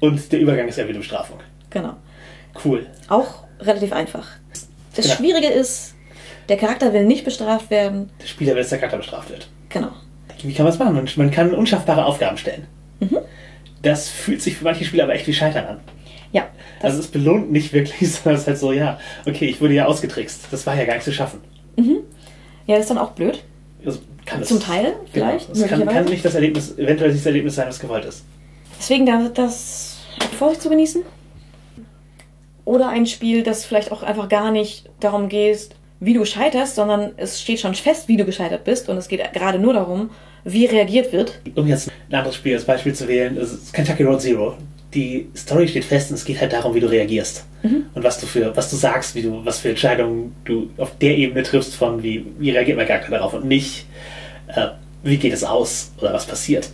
und der Übergang ist ja wieder Bestrafung. Genau. Cool. Auch relativ einfach. Das Genau. Schwierige ist, der Charakter will nicht bestraft werden. Der Spieler will, dass der Charakter bestraft wird. Genau. Wie kann man es machen? Man, kann unschaffbare Aufgaben stellen. Das fühlt sich für manche Spieler aber echt wie Scheitern an. Ja. Also es belohnt nicht wirklich, sondern es ist halt so, ja, okay, ich wurde ja ausgetrickst. Das war ja gar nicht zu schaffen. ja, das ist dann auch blöd. Also kann Zum es, Teil vielleicht, Genau. Es kann, kann nicht das Erlebnis, eventuell nicht das Erlebnis sein, was gewollt ist. Deswegen da das Vorsicht zu genießen. Oder ein Spiel, das vielleicht auch einfach gar nicht darum geht, wie du scheiterst, sondern es steht schon fest, wie du gescheitert bist. Und es geht gerade nur darum, wie reagiert wird. Um jetzt ein anderes Spiel als Beispiel zu wählen, ist Kentucky Road Zero. Die Story steht fest und es geht halt darum, wie du reagierst. Und was du für, was du sagst, wie du, was für Entscheidungen du auf der Ebene triffst von wie, wie reagiert mein Charakter darauf und nicht, äh, wie geht es aus oder was passiert.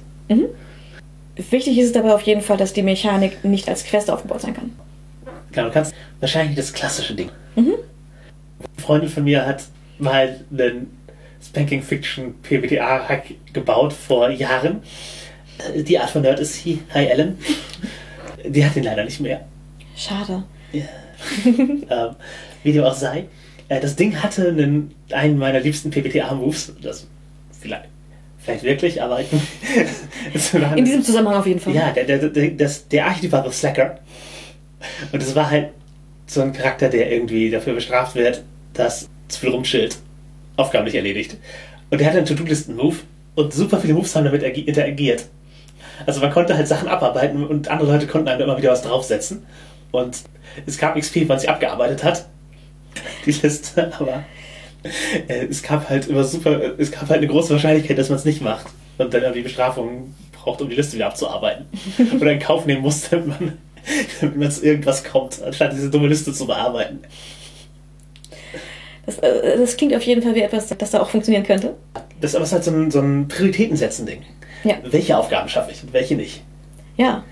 Wichtig ist es dabei auf jeden Fall, dass die Mechanik nicht als Quest aufgebaut sein kann. Genau, du kannst wahrscheinlich das klassische Ding. Eine Freundin von mir hat mal einen Spanking Fiction PBTA-Hack gebaut vor Jahren. Äh, Die Art von Nerd ist sie. Hi Ellen. Die hat ihn leider nicht mehr. Schade. ähm, wie dem auch sei. Äh, das Ding hatte einen, einen meiner liebsten PBTA-Moves. Das vielleicht, vielleicht wirklich, aber In diesem Zusammenhang auf jeden Fall. ja, der, der, der, das, der The Slacker. Und es war halt so ein Charakter, der irgendwie dafür bestraft wird, dass rumchillt, Aufgaben nicht erledigt. Und der hatte einen To-Do-Listen-Move und super viele Moves haben damit agi- interagiert. Also man konnte halt Sachen abarbeiten und andere Leute konnten einem immer wieder was draufsetzen. Und es gab XP, wenn man sie abgearbeitet hat. Die Liste, aber äh, es gab halt immer super, es gab halt eine große Wahrscheinlichkeit, dass man es nicht macht. Und dann irgendwie Bestrafung braucht, um die Liste wieder abzuarbeiten. Oder in Kauf nehmen muss, damit man, damit man zu irgendwas kommt, anstatt diese dumme Liste zu bearbeiten. Das, äh, das klingt auf jeden Fall wie etwas, das da auch funktionieren könnte. Das ist aber halt so ein, so ein Prioritätensetzen-Ding. Ja. Welche Aufgaben schaffe ich und welche nicht? Ja.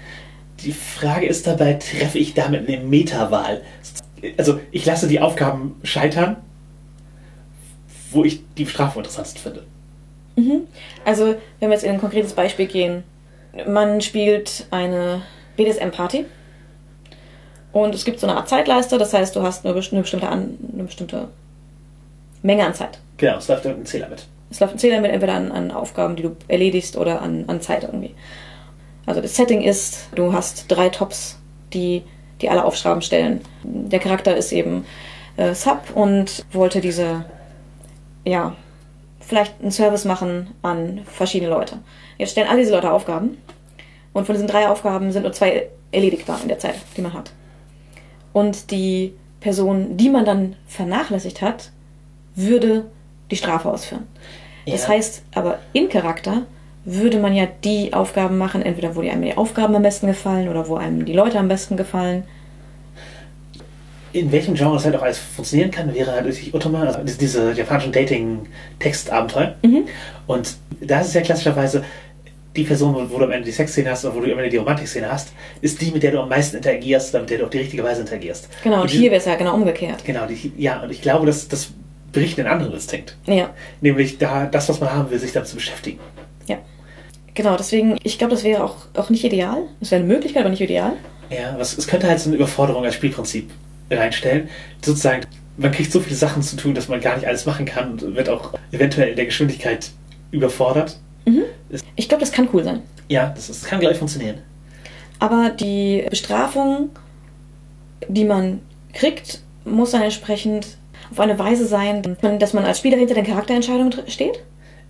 Die Frage ist dabei, treffe ich damit eine Meta-Wahl? Also, ich lasse die Aufgaben scheitern, wo ich die Bestrafung interessantesten finde. Also, wenn wir jetzt in ein konkretes Beispiel gehen, man spielt eine BDSM-Party und es gibt so eine Art Zeitleiste, das heißt, du hast eine, best- eine, bestimmte, an, eine bestimmte Menge an Zeit. Genau, es läuft ein Zähler mit. Es läuft ein Zähler mit entweder an, an Aufgaben, die du erledigst oder an, an Zeit irgendwie. Also das Setting ist, du hast drei Tops, die, die alle Aufgaben stellen. Der Charakter ist eben äh, Sub und wollte diese, ja, vielleicht einen Service machen an verschiedene Leute. Jetzt stellen all diese Leute Aufgaben und von diesen drei Aufgaben sind nur zwei erledigbar in der Zeit, die man hat. Und die Person, die man dann vernachlässigt hat, würde die Strafe ausführen. Das Ja. heißt aber im Charakter würde man ja die Aufgaben machen, entweder wo die einem die Aufgaben am besten gefallen oder wo einem die Leute am besten gefallen. in welchem Genre das halt auch alles funktionieren kann, wäre halt natürlich Ottoman, also diese, diese japanischen Dating-Textabenteuer. Mhm. Und da ist es ja klassischerweise die Person, wo, du am Ende die Sexszene hast oder wo du am Ende die Romantikszene hast, ist die, mit der du am meisten interagierst, oder mit der du auf die richtige Weise interagierst. Genau, und die- hier wäre es ja genau umgekehrt. Genau, die, ja, und ich glaube, das, das bricht einen anderen Instinkt. Ja, Nämlich da, das, was man haben will, sich damit zu beschäftigen. ja. Genau, deswegen, ich glaube, das wäre auch, auch nicht ideal. Das wäre eine Möglichkeit, aber nicht ideal. Ja, was, es könnte halt so eine Überforderung als Spielprinzip reinstellen. Sozusagen, man kriegt so viele Sachen zu tun, dass man gar nicht alles machen kann und wird auch eventuell in der Geschwindigkeit überfordert. Ich glaube, das kann cool sein. Ja, das, das kann gleich funktionieren. Aber die Bestrafung, die man kriegt, muss dann entsprechend auf eine Weise sein, dass man als Spieler hinter den Charakterentscheidungen steht,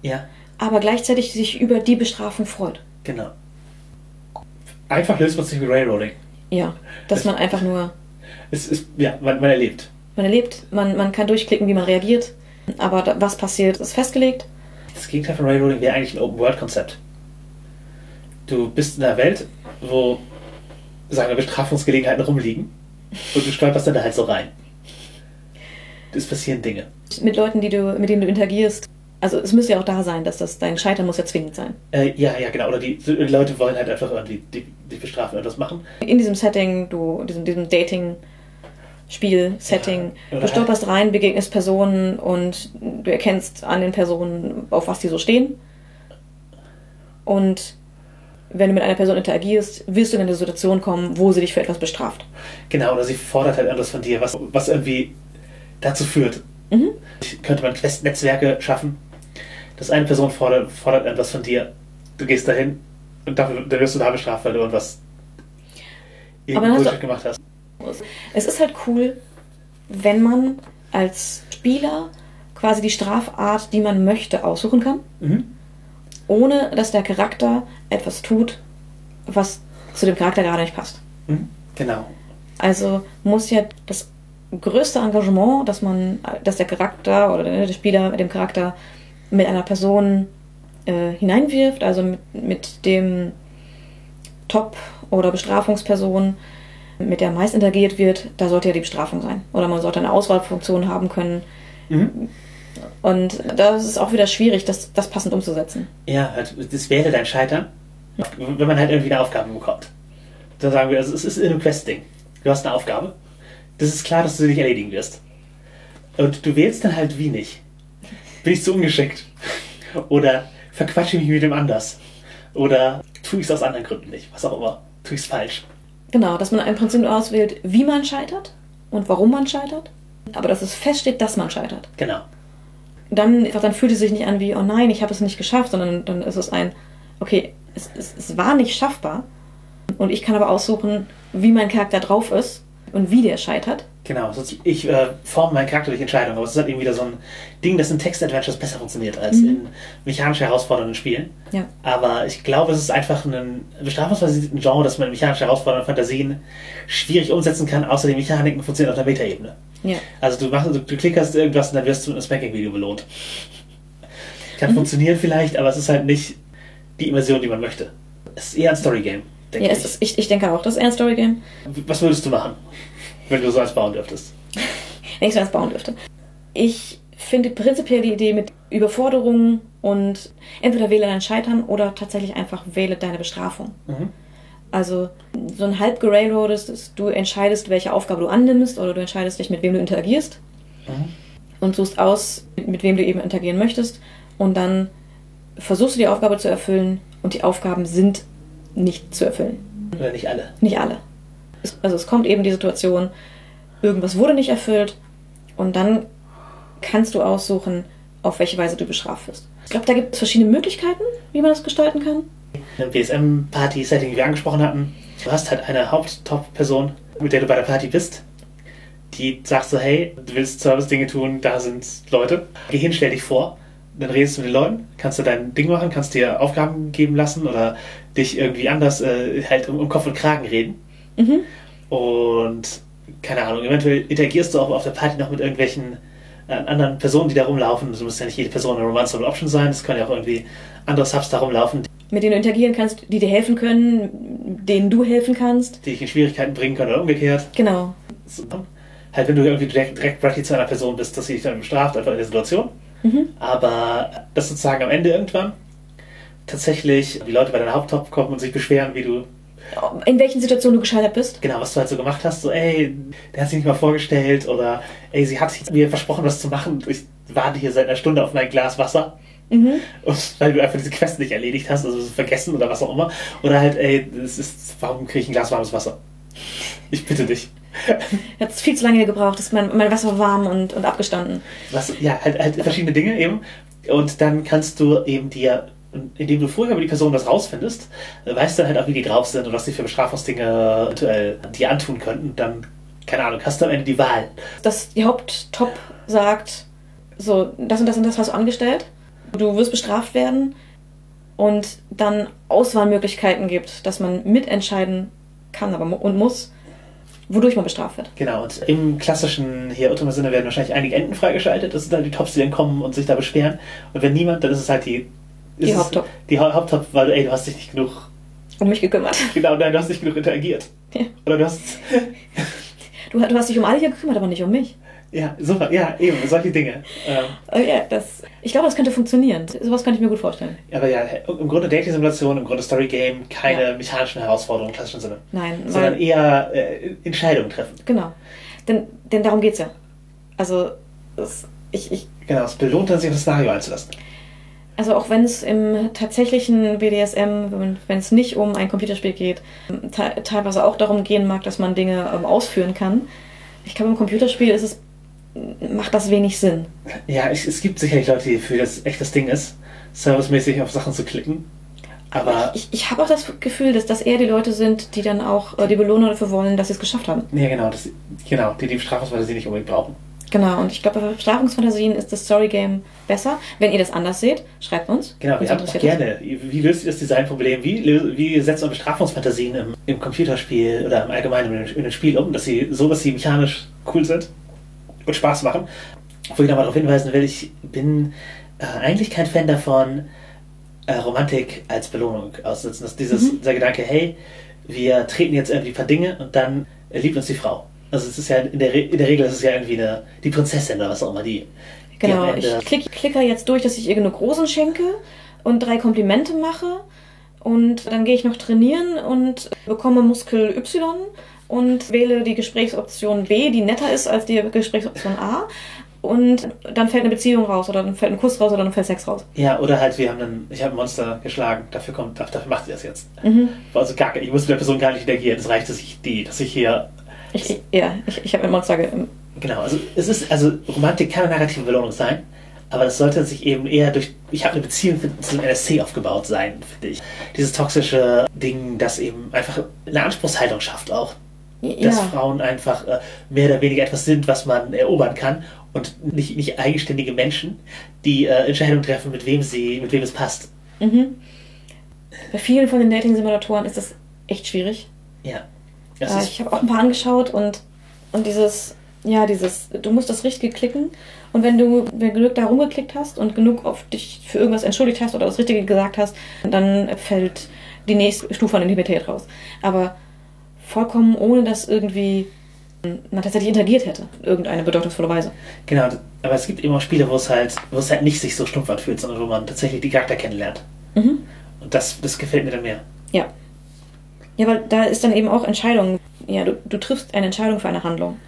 Ja, aber gleichzeitig sich über die Bestrafung freut. genau. Einfach löst man sich mit Railroading. Ja, dass man einfach nur, Es ist, ja, man, man erlebt. man erlebt, man, man kann durchklicken, wie man reagiert, aber da, was passiert, ist festgelegt. Das Gegenteil von Railroading wäre eigentlich ein Open-World-Konzept. Du bist in einer Welt, wo, sagen wir, Bestrafungsgelegenheiten rumliegen und du stolperst dann da halt so rein. Es passieren Dinge. Mit Leuten, die du, mit denen du interagierst. Also es müsste ja auch da sein, dass das dein Scheitern muss ja zwingend sein. Äh, ja, ja, genau. Oder die, die Leute wollen halt einfach irgendwie die, die bestrafen und das machen. in diesem Setting, du, diesem, diesem Dating-Spiel-Setting, Ja, oder du stolperst rein, begegnest Personen und du erkennst an den Personen, auf was die so stehen. Und wenn du mit einer Person interagierst, wirst du in eine Situation kommen, wo sie dich für etwas bestraft. Genau, oder sie fordert halt etwas von dir, was, was irgendwie dazu führt. Mhm. Könnte man Quest-Netzwerke schaffen, dass eine Person fordert, fordert etwas von dir. Du gehst dahin und dafür, dann wirst du da bestraft, weil du irgendwas Aber dann hast Bullshit gemacht hast. Es ist halt cool, wenn man als Spieler quasi die Strafart, die man möchte, aussuchen kann, Mhm. ohne dass der Charakter etwas tut, was zu dem Charakter gerade nicht passt. Mhm. Genau. Also muss ja das größte Engagement, dass man, dass der Charakter oder der Spieler mit dem Charakter mit einer Person äh, hineinwirft, also mit, mit dem Top- oder Bestrafungsperson, mit der am meisten interagiert wird, da sollte ja die Bestrafung sein. Oder man sollte eine Auswahlfunktion haben können. Mhm. Und da ist es auch wieder schwierig, das, das passend umzusetzen. Ja, halt, das wäre dein Scheitern, wenn man halt irgendwie eine Aufgabe bekommt. Dann sagen wir, also es ist ein Quest-Ding. Du hast eine Aufgabe. Das ist klar, dass du sie nicht erledigen wirst. Und du wählst dann halt wie nicht. Bin ich zu ungeschickt? Oder verquatsche ich mich mit dem anders? Oder tue ich es aus anderen Gründen nicht? Was auch immer. Tue ich es falsch? Genau, dass man im Prinzip nur auswählt, wie man scheitert und warum man scheitert. Aber dass es feststeht, dass man scheitert. Genau. dann, dann fühlt es sich nicht an wie, oh nein, ich habe es nicht geschafft, sondern dann ist es ein, okay, es, es, es war nicht schaffbar. Und ich kann aber aussuchen, wie mein Charakter drauf ist und wie der scheitert. Genau. Ich äh, forme meinen Charakter durch Entscheidungen. Aber es ist halt eben wieder so ein Ding, das in Text-Adventures besser funktioniert als Mhm. in mechanisch herausfordernden Spielen. Ja. Aber ich glaube, es ist einfach ein bestrafungsbasiertes Genre, das man in mechanisch herausfordernden Fantasien schwierig umsetzen kann, außer die Mechaniken funktionieren auf der Metaebene. Ja. Also du machst, du, du klickerst irgendwas und dann wirst du mit einem Spanking-Video belohnt. Kann funktionieren vielleicht, aber es ist halt nicht die Immersion, die man möchte. Es ist eher ein Story-Game, denke Ja, ich. ist, ich, ich denke auch, das ist eher ein Story-Game. Was würdest du machen, wenn du so eins bauen dürftest? Wenn ich so eins bauen dürfte. Ich finde prinzipiell die Idee mit Überforderungen und entweder wähle dein Scheitern oder tatsächlich einfach wähle deine Bestrafung. Mhm. Also so ein halb gerailroadet ist, du entscheidest, welche Aufgabe du annimmst oder du entscheidest dich, mit wem du interagierst Mhm. und suchst aus, mit wem du eben interagieren möchtest und dann versuchst du die Aufgabe zu erfüllen und die Aufgaben sind nicht zu erfüllen. Oder nicht alle. Nicht alle. Es- Also es kommt eben die Situation, irgendwas wurde nicht erfüllt und dann kannst du aussuchen, auf welche Weise du bestraft wirst. Ich glaube, da gibt es verschiedene Möglichkeiten, wie man das gestalten kann. Im BSM-Party-Setting, wie wir angesprochen hatten, du hast halt eine Haupt-Top-Person, mit der du bei der Party bist. Die sagt so, hey, du willst Service-Dinge tun, da sind Leute. Geh hin, stell dich vor. Dann redest du mit den Leuten, kannst du dein Ding machen, kannst dir Aufgaben geben lassen oder dich irgendwie anders äh, halt um, um Kopf und Kragen reden. Mhm. Und keine Ahnung, eventuell interagierst du auch auf der Party noch mit irgendwelchen äh, anderen Personen, die da rumlaufen. Also muss ja nicht jede Person eine Romanceable Option sein, es können ja auch irgendwie andere Subs da rumlaufen, Mit denen du interagieren kannst, die dir helfen können, denen du helfen kannst. die dich in Schwierigkeiten bringen können oder umgekehrt. Genau. So, Halt, wenn du irgendwie direkt, direkt Bratty zu einer Person bist, dass sie dich dann bestraft, einfach in der Situation. Mhm. Aber das sozusagen am Ende irgendwann tatsächlich die Leute bei deinem Haupttop kommen und sich beschweren, wie du, In welchen Situationen du gescheitert bist? genau, was du halt so gemacht hast, so, ey, der hat sich nicht mal vorgestellt oder, ey, sie hat sich mir versprochen, was zu machen. Ich warte hier seit einer Stunde auf mein Glas Wasser. Mhm. Und weil du einfach diese Quest nicht erledigt hast, also vergessen oder was auch immer. Oder halt, ey, es ist, warum kriege ich ein Glas warmes Wasser? Ich bitte dich. Hat es viel zu lange gebraucht, ist mein, mein Wasser war warm und, und abgestanden. Was, ja, halt, halt verschiedene Dinge eben. Und dann kannst du eben dir, indem du vorher über die Person was rausfindest, weißt dann halt auch, wie die drauf sind und was sie für Bestrafungsdinge eventuell dir antun könnten. Dann, keine Ahnung, hast du am Ende die Wahl. Dass die Haupttop sagt, so, das und das und das hast du angestellt, du wirst bestraft werden und dann Auswahlmöglichkeiten gibt, dass man mitentscheiden kann aber und muss, wodurch man bestraft wird. Genau, und im klassischen hier Ultima Sinne werden wahrscheinlich einige Enden freigeschaltet. Das sind dann die Tops, die dann kommen und sich da beschweren. Und wenn niemand, dann ist es halt die. Die es Haupttop. Die Hau- Haupttop, weil ey, du hast dich nicht genug. Um mich gekümmert. Genau, nein, du hast nicht genug interagiert. Ja. Oder du hast. Du, du hast dich um alle hier gekümmert, aber nicht um mich. Ja, super, ja, eben, solche Dinge. Ähm, Oh ja, das, ich glaube, das könnte funktionieren. Sowas kann ich mir gut vorstellen. aber ja, im Grunde Dating-Simulation, im Grunde Story-Game, keine Ja. mechanischen Herausforderungen im klassischen Sinne. Nein, Sondern eher äh, Entscheidungen treffen. genau. Denn, denn darum geht's ja. Also, es, ich, ich, Genau, es belohnt dann, sich auf das Szenario einzulassen. Also auch wenn es im tatsächlichen BDSM, wenn, es nicht um ein Computerspiel geht, te teilweise auch darum gehen mag, dass man Dinge ähm, ausführen kann. Ich glaube, im Computerspiel ist es, macht das wenig Sinn. Ja, es, es gibt sicherlich Leute, die für das echt das Ding ist, servicemäßig auf Sachen zu klicken. Aber, ich, ich habe auch das Gefühl, dass das eher die Leute sind, die dann auch äh, die Belohnung dafür wollen, dass sie es geschafft haben. ja, genau, das, genau, die die Bestrafungsfantasie nicht unbedingt brauchen. Genau, und ich glaube, bei Bestrafungsfantasien ist das Storygame besser. Wenn ihr das anders seht, schreibt uns. Genau, Uns wir haben auch gerne. Wie löst ihr das Designproblem? Wie, wie setzt man Bestrafungsfantasien im, im Computerspiel oder im Allgemeinen in, in einem Spiel um, dass sie so, dass sie mechanisch cool sind und Spaß machen? Wo ich nochmal darauf hinweisen will, ich bin äh, eigentlich kein Fan davon, äh, Romantik als Belohnung auszusetzen. Das ist dieses, Mhm. dieser Gedanke, hey, wir treten jetzt irgendwie ein paar Dinge und dann äh, liebt uns die Frau. Also es ist ja in der, Re in der Regel ist es ja irgendwie eine, die Prinzessin oder was auch immer, die Genau, ich klick, klicke jetzt durch, dass ich ihr genug Rosen schenke und drei Komplimente mache. Und dann gehe ich noch trainieren und bekomme Muskel Y und wähle die Gesprächsoption B, die netter ist als die Gesprächsoption A. Und dann fällt eine Beziehung raus oder dann fällt ein Kuss raus oder dann fällt Sex raus. Ja, oder halt, wir haben einen, ich habe ein Monster geschlagen, dafür kommt, dafür macht sie das jetzt. Mhm. Also gar, ich muss mit der Person gar nicht interagieren, es reicht, dass ich die, dass ich hier, Ich, ich, ja, ich, ich habe ein Monster. ge- genau, also es ist, also Romantik kann eine narrative Belohnung sein, aber das sollte sich eben eher durch, ich habe eine Beziehung zu einem NSC aufgebaut sein, finde ich. Dieses toxische Ding, das eben einfach eine Anspruchshaltung schafft auch, dass Ja, Frauen einfach äh, mehr oder weniger etwas sind, was man erobern kann und nicht, nicht eigenständige Menschen, die äh, Entscheidungen treffen, mit wem sie, mit wem es passt. mhm. Bei vielen von den Dating-Simulatoren ist das echt schwierig. Ja. Das Äh, ist ich habe auch ein paar angeschaut und, und dieses, ja, dieses, du musst das Richtige klicken und wenn du genug da rumgeklickt hast und genug auf dich für irgendwas entschuldigt hast oder das Richtige gesagt hast, dann fällt die nächste Stufe an Inhibited raus. Aber vollkommen ohne, dass irgendwie man tatsächlich interagiert hätte, irgendeine bedeutungsvolle Weise. Genau, aber es gibt eben auch Spiele, wo es halt, wo es halt nicht sich so stumpf anfühlt, sondern wo man tatsächlich die Charakter kennenlernt. Mhm. Und das, das gefällt mir dann mehr. Ja. Ja, weil da ist dann eben auch Entscheidung. Ja, du, du triffst eine Entscheidung für eine Handlung.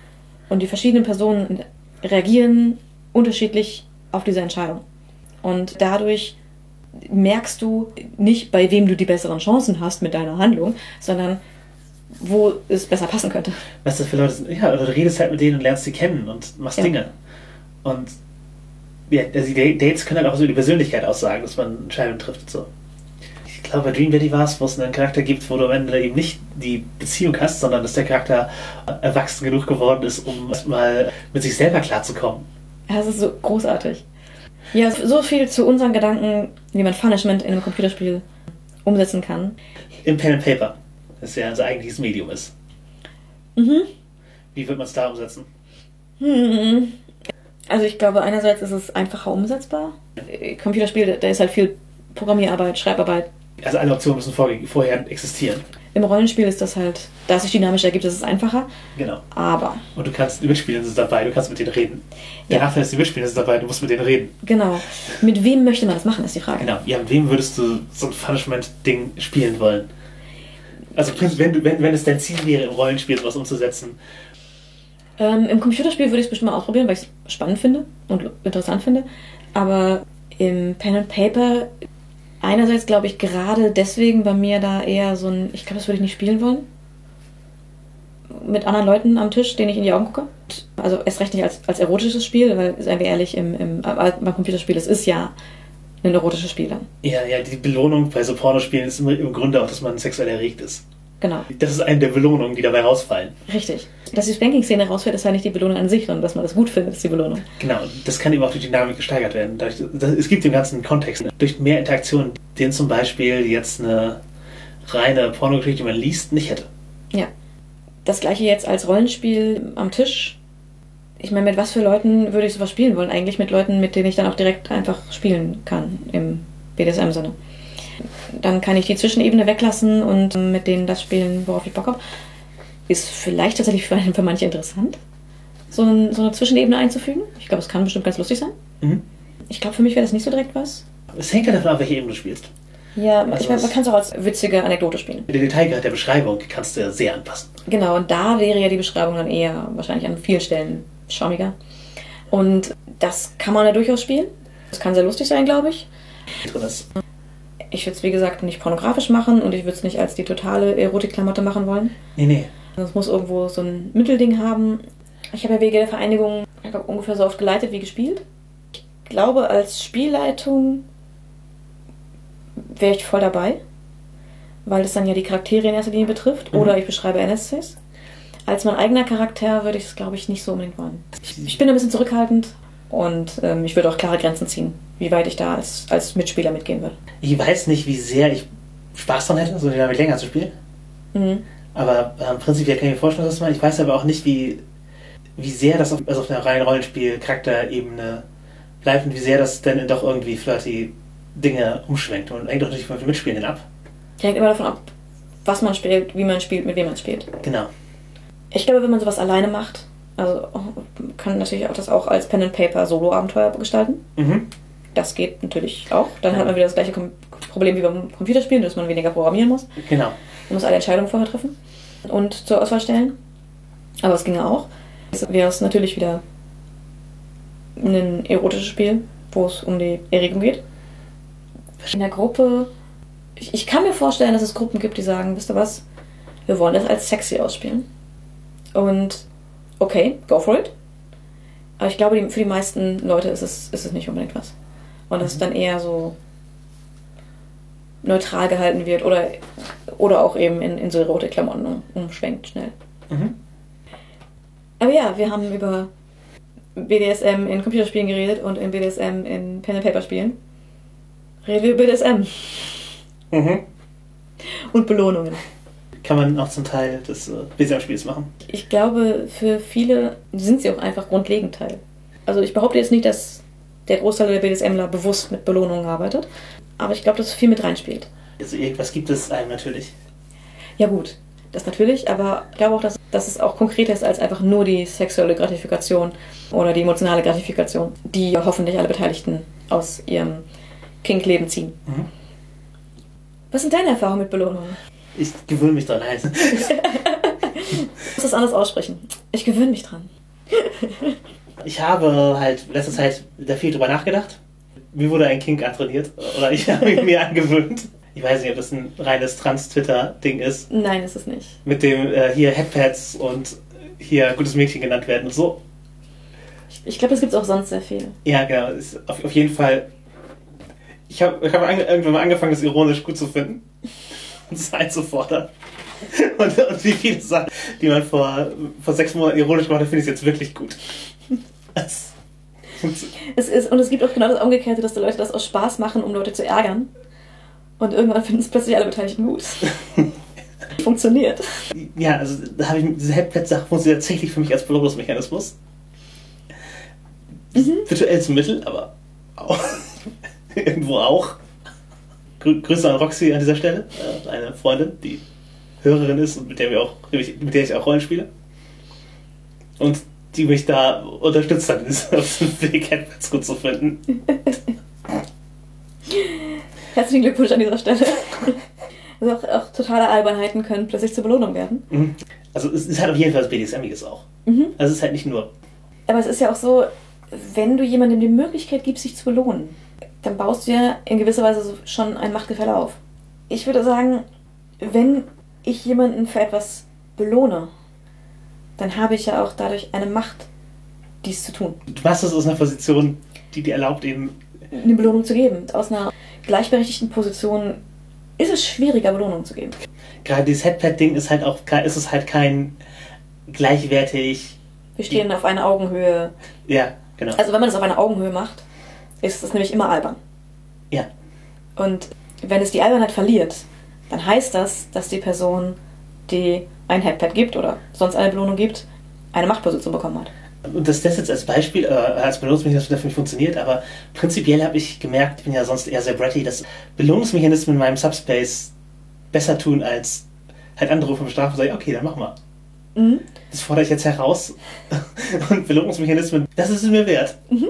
Und die verschiedenen Personen reagieren unterschiedlich auf diese Entscheidung. Und dadurch merkst du nicht, bei wem du die besseren Chancen hast mit deiner Handlung, sondern wo es besser passen könnte. Was das für Leute sind? Ja, oder du redest halt mit denen und lernst sie kennen und machst Ja. Dinge. Und ja, also die Dates können halt auch so die Persönlichkeit aussagen, dass man Entscheidungen trifft und so. Ich glaube, bei Dream Daddy war es, wo es einen Charakter gibt, wo du am Ende eben nicht die Beziehung hast, sondern dass der Charakter erwachsen genug geworden ist, um mal mit sich selber klarzukommen. Ja, Das ist so großartig. Ja, so viel zu unseren Gedanken, wie man Punishment in einem Computerspiel umsetzen kann. Im Pen and Paper, das ja unser eigentliches Medium ist. Mhm. Wie wird man es da umsetzen? Hm. Also ich glaube, einerseits ist es einfacher umsetzbar. Computerspiel, da ist halt viel Programmierarbeit, Schreibarbeit. Also alle Optionen müssen vor, vorher existieren. Im Rollenspiel ist das halt, da es sich dynamisch ergibt, ist es einfacher. Genau. Aber, Und du kannst mitspielen, ist dabei, du kannst mit denen reden. Der Ja. Nachteil ist, die mitspielen ist dabei, du musst mit denen reden. genau. Mit wem möchte man das machen, ist die Frage. Genau. Ja, mit wem würdest du so ein Punishment-Ding spielen wollen? Also wenn, du, wenn, wenn es dein Ziel wäre, im Rollenspiel sowas umzusetzen. Ähm, Im Computerspiel würde ich es bestimmt mal ausprobieren, weil ich es spannend finde und interessant finde. Aber im Pen and Paper, einerseits glaube ich gerade deswegen bei mir da eher so ein, ich glaube, das würde ich nicht spielen wollen. Mit anderen Leuten am Tisch, denen ich in die Augen gucke. Also erst recht nicht als, als erotisches Spiel, weil, seien wir ehrlich, im, im, beim Computerspiel, es ist ja ein erotisches Spiel dann. Ja, ja, die Belohnung bei so Pornospielen ist im Grunde auch, dass man sexuell erregt ist. Genau, Das ist eine der Belohnungen, die dabei rausfallen. richtig. Dass die Spanking-Szene rausfällt, ist ja nicht die Belohnung an sich, sondern dass man das gut findet, ist die Belohnung. Genau, das kann eben auch durch die Dynamik gesteigert werden. Dadurch, das, es gibt dem ganzen Kontext. Durch mehr Interaktion, den zum Beispiel jetzt eine reine Pornogeschichte, die man liest, nicht hätte. Ja. Das gleiche jetzt als Rollenspiel am Tisch. Ich meine, mit was für Leuten würde ich sowas spielen wollen? Eigentlich mit Leuten, mit denen ich dann auch direkt einfach spielen kann im BDSM-Sinne. Dann kann ich die Zwischenebene weglassen und mit denen das spielen, worauf ich Bock habe. Ist vielleicht tatsächlich für, für manche interessant, so, ein, so eine Zwischenebene einzufügen. Ich glaube, es kann bestimmt ganz lustig sein. Mhm. Ich glaube, für mich wäre das nicht so direkt was. Es hängt ja davon ab, welche Ebene du spielst. Ja, Also ich meine, man kann es auch als witzige Anekdote spielen. Den Detailgrad der Beschreibung kannst du ja sehr anpassen. Genau, und da wäre ja die Beschreibung dann eher wahrscheinlich an vielen Stellen schaumiger. Und das kann man ja durchaus spielen. Das kann sehr lustig sein, glaube ich. Ist. Ich würde es, wie gesagt, nicht pornografisch machen und ich würde es nicht als die totale Erotikklamotte machen wollen. Nee, nee. Es muss irgendwo so ein Mittelding haben. Ich habe ja wegen der Vereinigung glaub, ungefähr so oft geleitet wie gespielt. Ich glaube, als Spielleitung wäre ich voll dabei, weil es dann ja die Charaktere in erster Linie betrifft. Mhm. Oder ich beschreibe NSCs. Als mein eigener Charakter würde ich es, glaube ich, nicht so unbedingt wollen. Ich, ich bin ein bisschen zurückhaltend und ähm, ich würde auch klare Grenzen ziehen, wie weit ich da als, als Mitspieler mitgehen würde. Ich weiß nicht, wie sehr ich Spaß dran hätte, so Dynamik länger zu spielen. Mhm. Aber ähm, prinzipiell kann ich mir vorstellen, was das meint. Ich weiß aber auch nicht, wie, wie sehr das auf, also auf einer reinen Rollenspiel-Charakterebene bleibt und wie sehr das denn doch irgendwie flirty Dinge umschwenkt. Und hängt doch natürlich von den Mitspielenden ab. Hängt immer davon ab, was man spielt, wie man spielt, mit wem man spielt. Genau. Ich glaube, wenn man sowas alleine macht, also man kann natürlich auch das auch als Pen and Paper Solo-Abenteuer gestalten. Mhm. Das geht natürlich auch. Dann hat man wieder das gleiche Problem wie beim Computerspielen, dass man weniger programmieren muss. Genau. Man muss alle Entscheidungen vorher treffen und zur Auswahl stellen. Aber es ginge auch. Es wäre es natürlich wieder ein erotisches Spiel, wo es um die Erregung geht. In der Gruppe, ich, ich kann mir vorstellen, dass es Gruppen gibt, die sagen, wisst ihr was, wir wollen das als sexy ausspielen. Und okay, go for it. Aber ich glaube, für die meisten Leute ist es, ist es nicht unbedingt was. Und dass es dann eher so neutral gehalten wird oder, oder auch eben in, in so rote Klamotten um, umschwenkt schnell. Mhm. Aber ja, wir haben über BDSM in Computerspielen geredet und in BDSM in Pen-and-Paper-Spielen. Reden wir über BDSM Mhm. und Belohnungen. Kann man auch zum Teil des äh, BSM-Spiels machen. Ich glaube, für viele sind sie auch einfach grundlegend Teil. Also ich behaupte jetzt nicht, dass der Großteil der BDSMler bewusst mit Belohnungen arbeitet, aber ich glaube, dass viel mit reinspielt. Also irgendwas gibt es einem natürlich. Ja gut, das natürlich, aber ich glaube auch, dass, dass es auch konkreter ist als einfach nur die sexuelle Gratifikation oder die emotionale Gratifikation, die hoffentlich alle Beteiligten aus ihrem Kink-Leben ziehen. Mhm. Was sind deine Erfahrungen mit Belohnungen? Ich gewöhne mich dran halt. Ich muss das anders aussprechen. Ich gewöhne mich dran. Ich habe halt letzte Zeit da viel drüber nachgedacht. Mir wurde ein Kink antrainiert oder ich habe ihn mir angewöhnt. Ich weiß nicht, ob das ein reines Trans-Twitter-Ding ist. Nein, ist es nicht. Mit dem äh, hier Headpads und hier gutes Mädchen genannt werden und so. Ich, ich glaube, es gibt auch sonst sehr viel. Ja, genau. Ist auf, auf jeden Fall. Ich habe ich hab ange irgendwann mal angefangen, das ironisch gut zu finden. Und es einzufordern. Und, und wie viele Sachen, die man vor, vor sechs Monaten ironisch gemacht hat, finde ich jetzt wirklich gut. Das. Es ist, und es gibt auch genau das Umgekehrte, dass die Leute das aus Spaß machen, um Leute zu ärgern. Und irgendwann finden es plötzlich alle Beteiligten gut. Funktioniert. Ja, also da habe ich diese Headpad-Sache funktioniert tatsächlich für mich als Belohnungsmechanismus. Virtuell zum Mittel, aber auch irgendwo auch. Grü Grüße an Roxy an dieser Stelle, äh, eine Freundin, die Hörerin ist und mit der wir auch, mit der ich auch Rollen spiele. Und die mich da unterstützt hat, auf dem Weg Headpads gut zu finden. Herzlichen Glückwunsch an dieser Stelle. Also auch, auch totale Albernheiten können plötzlich zur Belohnung werden. Mhm. Also es ist halt auf jeden Fall BDSMiges auch. Mhm. Also es ist halt nicht nur. Aber es ist ja auch so, wenn du jemandem die Möglichkeit gibst, sich zu belohnen, dann baust du ja in gewisser Weise schon ein Machtgefälle auf. Ich würde sagen, wenn ich jemanden für etwas belohne, dann habe ich ja auch dadurch eine Macht, dies zu tun. Du machst das aus einer Position, die dir erlaubt, eben eine Belohnung zu geben. Aus einer gleichberechtigten Position ist es schwieriger, Belohnung zu geben. Gerade dieses Headpad-Ding ist halt auch, ist es halt kein gleichwertig. Wir stehen auf einer Augenhöhe. Ja, genau. Also wenn man das auf einer Augenhöhe macht, ist es nämlich immer albern. Ja. Und wenn es die Albernheit verliert, dann heißt das, dass die Person, die ein Headpad gibt oder sonst eine Belohnung gibt, eine Machtposition bekommen hat. Und das, das jetzt als Beispiel, äh, als Belohnungsmechanismus dafür nicht funktioniert, aber prinzipiell habe ich gemerkt, ich bin ja sonst eher sehr bratty, dass Belohnungsmechanismen in meinem Subspace besser tun, als halt andere vom Strafen sagen, okay, dann mach mal. Mhm. Das fordere ich jetzt heraus. Und Belohnungsmechanismen, das ist es mir wert. Mhm.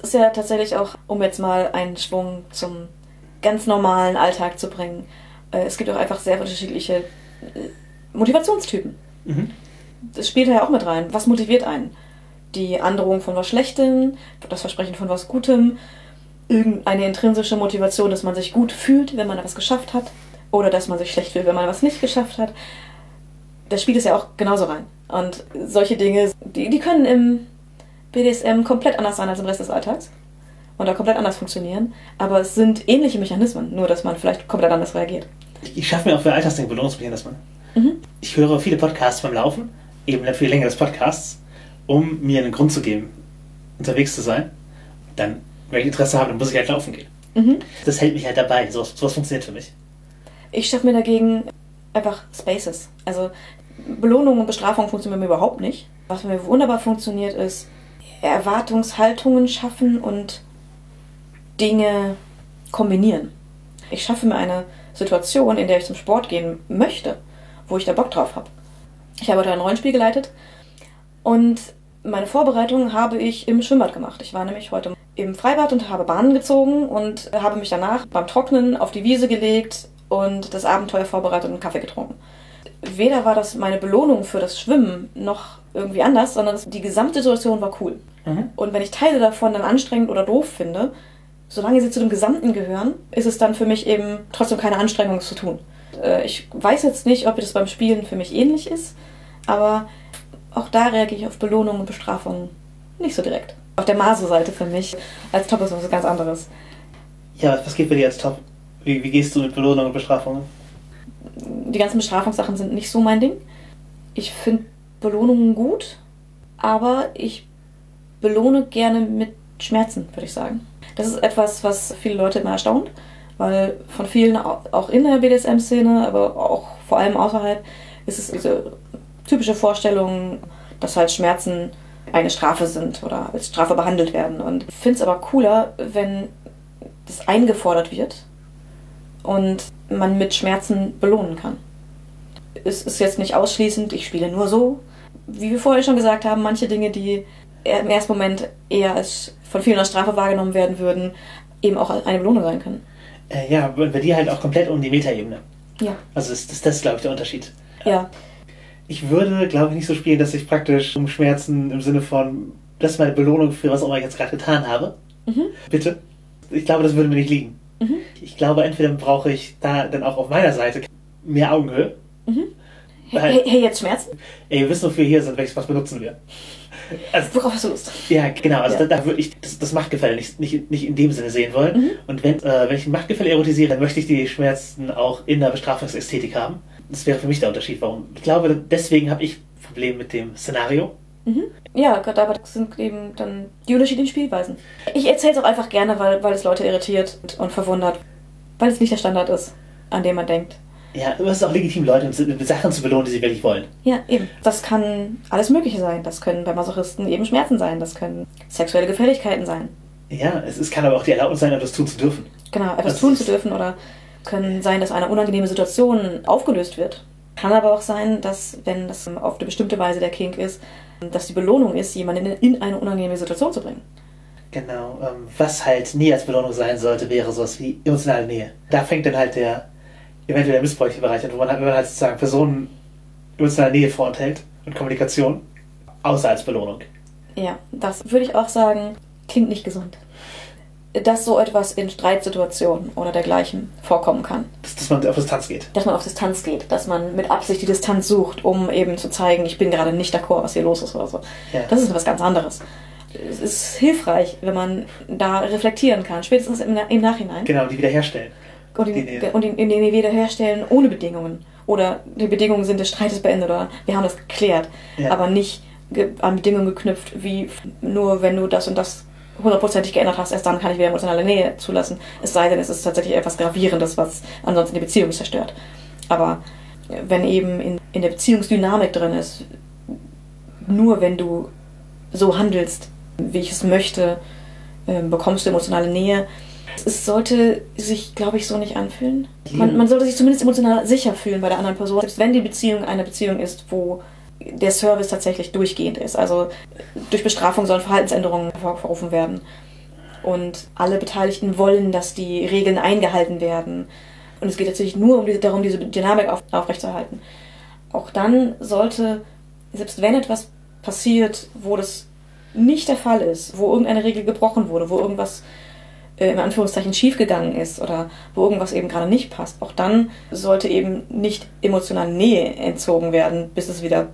Das ist ja tatsächlich auch, um jetzt mal einen Schwung zum ganz normalen Alltag zu bringen. Äh, es gibt auch einfach sehr unterschiedliche äh, Motivationstypen. Mhm. Das spielt ja auch mit rein. Was motiviert einen? Die Androhung von was Schlechtem, das Versprechen von was Gutem, irgendeine intrinsische Motivation, dass man sich gut fühlt, wenn man etwas geschafft hat, oder dass man sich schlecht fühlt, wenn man etwas nicht geschafft hat. Das spielt es ja auch genauso rein. Und solche Dinge, die, die können im BDSM komplett anders sein als im Rest des Alltags und da komplett anders funktionieren. Aber es sind ähnliche Mechanismen, nur dass man vielleicht komplett anders reagiert. Ich schaffe mir auch für Alltagsdinge Belohnungsmechanismen. Mhm. Ich höre viele Podcasts beim Laufen, eben für die Länge des Podcasts, um mir einen Grund zu geben, unterwegs zu sein. Dann, wenn ich Interesse habe, dann muss ich halt laufen gehen. Mhm. Das hält mich halt dabei. So, sowas funktioniert für mich. Ich schaffe mir dagegen einfach Spaces. Also Belohnung und Bestrafung funktionieren bei mir überhaupt nicht. Was bei mir wunderbar funktioniert, ist Erwartungshaltungen schaffen und Dinge kombinieren. Ich schaffe mir eine Situation, in der ich zum Sport gehen möchte, wo ich da Bock drauf habe. Ich habe heute ein Rollenspiel geleitet und meine Vorbereitung habe ich im Schwimmbad gemacht. Ich war nämlich heute im Freibad und habe Bahnen gezogen und habe mich danach beim Trocknen auf die Wiese gelegt und das Abenteuer vorbereitet und Kaffee getrunken. Weder war das meine Belohnung für das Schwimmen noch irgendwie anders, sondern die gesamte Situation war cool. Mhm. Und wenn ich Teile davon dann anstrengend oder doof finde, solange sie zu dem Gesamten gehören, ist es dann für mich eben trotzdem keine Anstrengung, zu tun. Äh, ich weiß jetzt nicht, ob das beim Spielen für mich ähnlich ist, aber auch da reagiere ich auf Belohnung und Bestrafung nicht so direkt. Auf der Maso-Seite für mich als Top ist was ganz anderes. Ja, was geht für dich als Top? Wie, wie gehst du mit Belohnung und Bestrafung? Die ganzen Bestrafungssachen sind nicht so mein Ding. Ich finde Belohnungen gut, aber ich belohne gerne mit Schmerzen, würde ich sagen. Das ist etwas, was viele Leute immer erstaunt, weil von vielen, auch in der BDSM-Szene, aber auch vor allem außerhalb, ist es diese typische Vorstellung, dass halt Schmerzen eine Strafe sind oder als Strafe behandelt werden. Und ich finde es aber cooler, wenn das eingefordert wird und man mit Schmerzen belohnen kann. Es ist jetzt nicht ausschließend, ich spiele nur so. Wie wir vorher schon gesagt haben, manche Dinge, die im ersten Moment eher als von vielen als Strafe wahrgenommen werden würden, eben auch eine Belohnung sein können. Äh, ja, bei dir halt auch komplett um die Metaebene. Ja. Also das, das, das ist, glaube ich, der Unterschied. Ja. Ich würde, glaube ich, nicht so spielen, dass ich praktisch um Schmerzen im Sinne von, das ist meine Belohnung für was auch immer ich jetzt gerade getan habe. Mhm. Bitte. Ich glaube, das würde mir nicht liegen. Mhm. Ich glaube, entweder brauche ich da dann auch auf meiner Seite mehr Augenhöhe. Mhm. Hey, hey, jetzt Schmerzen? Ey, wir wissen, wofür wir hier sind, welches was benutzen wir. Also, Worauf hast du Lust? Ja, genau. Also ja. Da, da würde ich das, das Machtgefälle nicht, nicht, nicht in dem Sinne sehen wollen. Mhm. Und wenn, äh, wenn ich ein Machtgefälle erotisiere, dann möchte ich die Schmerzen auch in der Bestrafungsästhetik haben. Das wäre für mich der Unterschied. Warum? Ich glaube, deswegen habe ich Probleme mit dem Szenario. Mhm. Ja, gerade aber das sind eben dann die unterschiedlichen Spielweisen. Ich erzähle es auch einfach gerne, weil, weil es Leute irritiert und verwundert. Weil es nicht der Standard ist, an dem man denkt. Ja, es ist auch legitim, Leute mit Sachen zu belohnen, die sie wirklich wollen. Ja, eben. Das kann alles Mögliche sein. Das können bei Masochisten eben Schmerzen sein. Das können sexuelle Gefälligkeiten sein. Ja, es, es kann aber auch die Erlaubnis sein, etwas tun zu dürfen. Genau, etwas das tun zu dürfen oder können sein, dass eine unangenehme Situation aufgelöst wird. Kann aber auch sein, dass, wenn das auf eine bestimmte Weise der Kink ist, dass die Belohnung ist, jemanden in eine unangenehme Situation zu bringen. Genau, ähm, was halt nie als Belohnung sein sollte, wäre sowas wie emotionale Nähe. Da fängt dann halt der eventuell missbräuchliche Bereich an, wo man, halt, wenn man halt sozusagen Personen emotionale Nähe vorenthält und Kommunikation, außer als Belohnung. Ja, das würde ich auch sagen, klingt nicht gesund. Dass so etwas in Streitsituationen oder dergleichen vorkommen kann. Dass, dass man auf Distanz geht. Dass man auf Distanz geht, dass man mit Absicht die Distanz sucht, um eben zu zeigen, ich bin gerade nicht d'accord, was hier los ist oder so. Ja. Das ist was ganz anderes. Es ist hilfreich, wenn man da reflektieren kann, spätestens im, im Nachhinein. Genau, die wiederherstellen. Und ihn, Nähe. und ihn, wiederherstellen ohne Bedingungen. Oder die Bedingungen sind des Streites beendet oder wir haben das geklärt. Ja. Aber nicht an Bedingungen geknüpft, wie nur wenn du das und das hundertprozentig geändert hast, erst dann kann ich wieder emotionale Nähe zulassen. Es sei denn, es ist tatsächlich etwas Gravierendes, was ansonsten die Beziehung zerstört. Aber wenn eben in, in der Beziehungsdynamik drin ist, nur wenn du so handelst, wie ich es möchte, ähm, bekommst du emotionale Nähe. Es sollte sich, glaube ich, so nicht anfühlen. Man, man sollte sich zumindest emotional sicher fühlen bei der anderen Person, selbst wenn die Beziehung eine Beziehung ist, wo der Service tatsächlich durchgehend ist. Also durch Bestrafung sollen Verhaltensänderungen hervorgerufen werden. Und alle Beteiligten wollen, dass die Regeln eingehalten werden. Und es geht natürlich nur um die, darum, diese Dynamik auf, aufrechtzuerhalten. Auch dann sollte, selbst wenn etwas passiert, wo das nicht der Fall ist, wo irgendeine Regel gebrochen wurde, wo irgendwas äh, in Anführungszeichen schiefgegangen ist oder wo irgendwas eben gerade nicht passt, auch dann sollte eben nicht emotionale Nähe entzogen werden, bis es wieder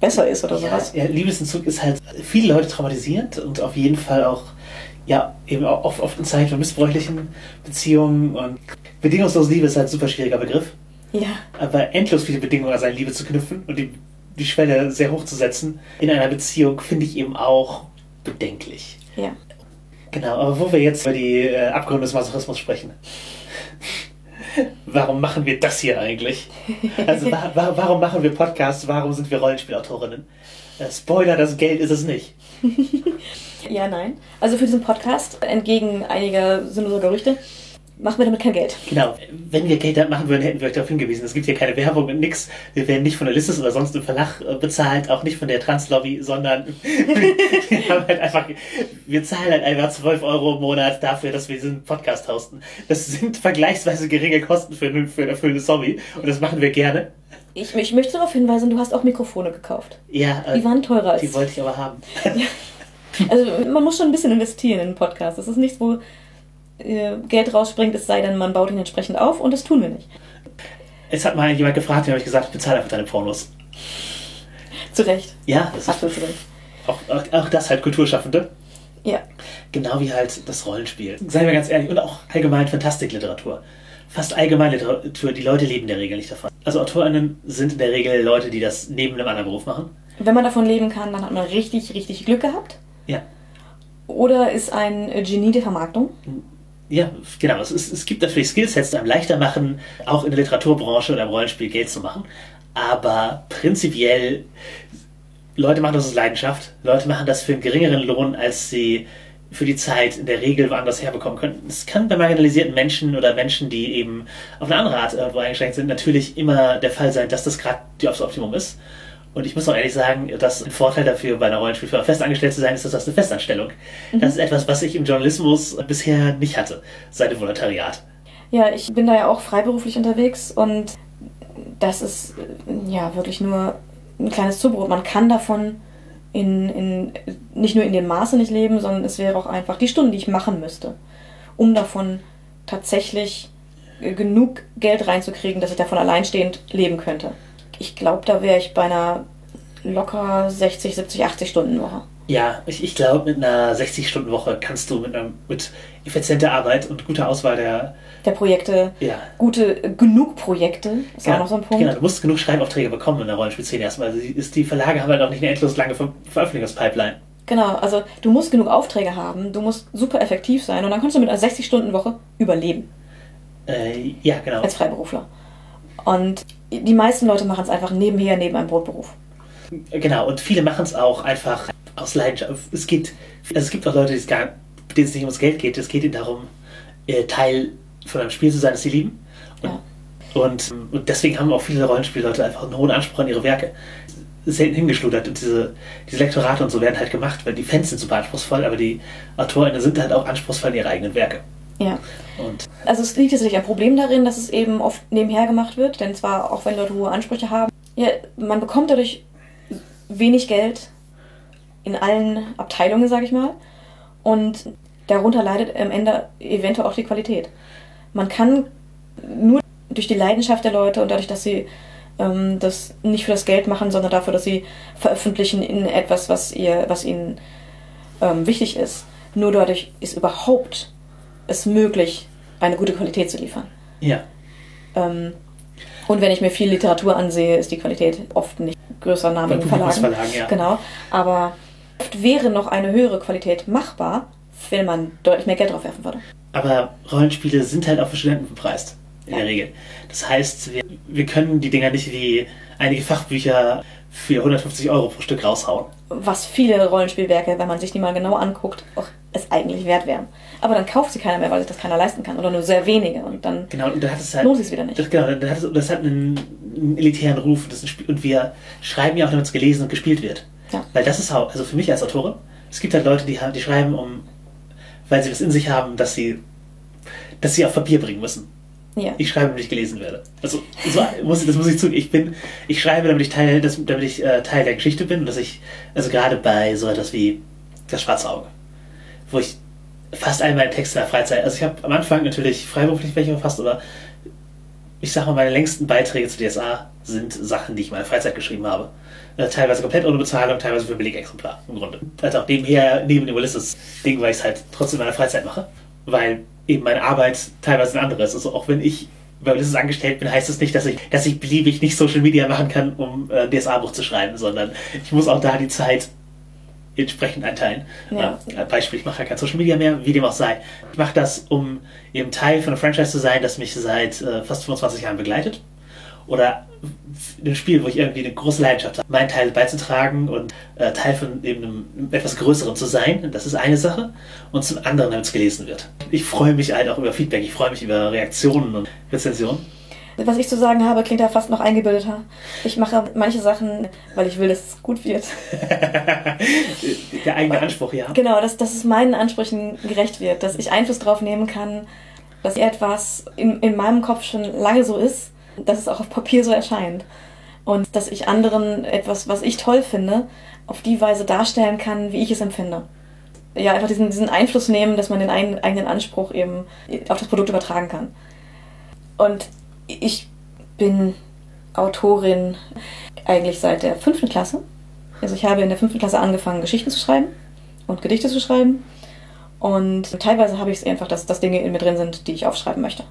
besser ist oder sowas. Ja, Liebesentzug ist halt viele Leute traumatisierend und auf jeden Fall auch, ja, eben auch oft, oft in Zeiten von missbräuchlichen Beziehungen und bedingungslose Liebe ist halt ein super schwieriger Begriff. Ja, Aber endlos viele Bedingungen an seine Liebe zu knüpfen und die, die Schwelle sehr hoch zu setzen in einer Beziehung finde ich eben auch bedenklich. ja. Genau, aber wo wir jetzt über die äh, Abgründe des Masochismus sprechen. Warum machen wir das hier eigentlich? Also wa wa warum machen wir Podcasts? Warum sind wir Rollenspielautorinnen? Äh, Spoiler, das Geld ist es nicht. Ja, nein. Also für diesen Podcast, entgegen einiger sinnloser Gerüchte, machen wir damit kein Geld. Genau, wenn wir Geld machen würden, hätten wir euch darauf hingewiesen. Es gibt hier keine Werbung und nix. Wir werden nicht von der Listis oder sonst im Verlag äh, bezahlt, auch nicht von der Translobby, sondern wir haben halt einfach, wir zahlen halt einfach 12 Euro im Monat dafür, dass wir diesen Podcast hosten. Das sind vergleichsweise geringe Kosten für, ein- für ein erfüllendes Hobby und das machen wir gerne. Ich, ich möchte darauf hinweisen, du hast auch Mikrofone gekauft. Ja, äh, Die waren teurer als. die wollte ich aber haben. Also man muss schon ein bisschen investieren in einen Podcast. Das ist nichts, wo äh, Geld rausspringt, es sei denn, man baut ihn entsprechend auf und das tun wir nicht. Es hat mal jemand gefragt, dem habe ich gesagt, ich bezahle einfach deine Pornos. Zu Recht. Ja, das ist Absolut zu Recht. auch, auch, auch das halt Kulturschaffende. Ja. Genau wie halt das Rollenspiel. Seien wir ganz ehrlich, und auch allgemein Fantastikliteratur. Fast allgemein Literatur, die Leute leben in der Regel nicht davon. Also AutorInnen sind in der Regel Leute, die das neben einem anderen Beruf machen. Wenn man davon leben kann, dann hat man richtig, richtig Glück gehabt. Ja. Oder ist ein Genie der Vermarktung. Ja, genau. Es, ist, es gibt natürlich Skillsets, die einem leichter machen, auch in der Literaturbranche oder im Rollenspiel Geld zu machen. Aber prinzipiell, Leute machen das aus Leidenschaft. Leute machen das für einen geringeren Lohn, als sie für die Zeit in der Regel woanders herbekommen könnten. Es kann bei marginalisierten Menschen oder Menschen, die eben auf eine andere Art irgendwo eingeschränkt sind, natürlich immer der Fall sein, dass das gerade das Optimum ist. Und ich muss auch ehrlich sagen, dass ein Vorteil dafür, bei einer Rollenspielfirma festangestellt zu sein, ist, dass das eine Festanstellung. Das ist etwas, was ich im Journalismus bisher nicht hatte, seit dem Volontariat. Ja, ich bin da ja auch freiberuflich unterwegs und das ist ja wirklich nur ein kleines Zubrot. Man kann davon in, in, nicht nur in dem Maße nicht leben, sondern es wäre auch einfach die Stunden, die ich machen müsste, um davon tatsächlich äh, genug Geld reinzukriegen, dass ich davon alleinstehend leben könnte. Ich glaube, da wäre ich bei einer locker 60, 70, 80 Stunden Woche. Ja, ich, ich glaube, mit einer 60-Stunden-Woche kannst du mit, einer, mit effizienter Arbeit und guter Auswahl der. Der Projekte, Ja. gute, genug Projekte, ist auch noch so ein Punkt. Genau, du musst genug Schreibaufträge bekommen in der Rollenspielszene erstmal. Also die, ist, die Verlage haben halt auch nicht eine endlos lange Ver Veröffentlichungspipeline. Genau, also du musst genug Aufträge haben, du musst super effektiv sein und dann kannst du mit einer 60-Stunden-Woche überleben Äh, ja, genau. als Freiberufler. Und die meisten Leute machen es einfach nebenher, neben einem Brotberuf. Genau, und viele machen es auch einfach aus Leidenschaft. Es gibt, also es gibt auch Leute, die es gar, denen es nicht ums Geld geht. Es geht ihnen darum, Teil von einem Spiel zu sein, das sie lieben. Und Ja. Und, und deswegen haben auch viele Rollenspielleute einfach einen hohen Anspruch an ihre Werke. Selten hingeschludert. Und diese, diese Lektorate und so werden halt gemacht, weil die Fans sind super anspruchsvoll, aber die AutorInnen sind halt auch anspruchsvoll in ihre eigenen Werke. Ja. Und Also es liegt tatsächlich ein Problem darin, dass es eben oft nebenher gemacht wird, denn zwar auch wenn Leute hohe Ansprüche haben, ja, man bekommt dadurch wenig Geld in allen Abteilungen, sage ich mal, und darunter leidet am Ende eventuell auch die Qualität. Man kann nur durch die Leidenschaft der Leute und dadurch, dass sie ähm, das nicht für das Geld machen, sondern dafür, dass sie veröffentlichen in etwas, was ihr, was ihnen ähm, wichtig ist, nur dadurch ist überhaupt es möglich, eine gute Qualität zu liefern. ja, Ähm, und wenn ich mir viel Literatur ansehe, ist die Qualität oft nicht größer Name in Verlagen. Publikumsverlagen, ja. Genau. Aber oft wäre noch eine höhere Qualität machbar, wenn man deutlich mehr Geld drauf werfen würde. aber Rollenspiele sind halt auch für Studenten bepreist. In Ja. der Regel. Das heißt, wir, wir können die Dinger nicht wie einige Fachbücher für 150 Euro pro Stück raushauen. Was viele Rollenspielwerke, wenn man sich die mal genau anguckt, auch es eigentlich wert wären. Aber dann kauft sie keiner mehr, weil sich das keiner leisten kann. Oder nur sehr wenige. Und dann Genau, und dann hat es halt. lohnt sich wieder nicht. Das, genau, dann hat es, das hat einen, einen elitären Ruf. Das Spiel, und wir schreiben ja auch, damit es gelesen und gespielt wird. Ja. Weil das ist auch, also für mich als Autorin, es gibt halt Leute, die, die schreiben, um, weil sie das in sich haben, dass sie, dass sie auf Papier bringen müssen. Ja. Ich schreibe, damit ich gelesen werde. Also so muss ich, das muss ich zugeben. Ich bin, ich schreibe, damit ich Teil, das, damit ich äh, Teil der Geschichte bin und dass ich, also gerade bei so etwas wie das Schwarze Auge, wo ich fast all meine Texte in der Freizeit, also ich habe am Anfang natürlich freiberuflich welche verfasst, aber ich sag mal, meine längsten Beiträge zu DSA sind Sachen, die ich in meiner Freizeit geschrieben habe. Äh, teilweise komplett ohne Bezahlung, teilweise für Belegexemplar im Grunde. Also auch nebenher, neben dem Ulysses-Ding, weil ich es halt trotzdem in meiner Freizeit mache. Weil eben meine Arbeit teilweise ein anderes ist. Also auch wenn ich bei Ulysses angestellt bin, heißt es nicht, dass ich, dass ich beliebig nicht Social Media machen kann, um äh, DSA-Buch zu schreiben, sondern ich muss auch da die Zeit entsprechend einteilen. Ja. Äh, Beispiel, ich mache ja kein Social Media mehr, wie dem auch sei. Ich mache das, um eben Teil von einem Franchise zu sein, das mich seit äh, fast 25 Jahren begleitet. Oder ein Spiel, wo ich irgendwie eine große Leidenschaft habe, meinen Teil beizutragen und äh, Teil von eben einem etwas Größeren zu sein. Das ist eine Sache. Und zum anderen, damit es gelesen wird. Ich freue mich halt auch über Feedback, ich freue mich über Reaktionen und Rezensionen. Was ich zu sagen habe, klingt ja fast noch eingebildeter. Ich mache manche Sachen, weil ich will, dass es gut wird. Der eigene Anspruch, ja. Genau, dass, dass es meinen Ansprüchen gerecht wird, dass ich Einfluss drauf nehmen kann, dass etwas in, in meinem Kopf schon lange so ist, dass es auch auf Papier so erscheint. Und dass ich anderen etwas, was ich toll finde, auf die Weise darstellen kann, wie ich es empfinde. Ja, einfach diesen, diesen Einfluss nehmen, dass man den eigenen Anspruch eben auf das Produkt übertragen kann. Und ich bin Autorin eigentlich seit der fünften Klasse. Also ich habe in der fünften Klasse angefangen, Geschichten zu schreiben und Gedichte zu schreiben. Und teilweise habe ich es einfach, dass, dass Dinge in mir drin sind, die ich aufschreiben möchte.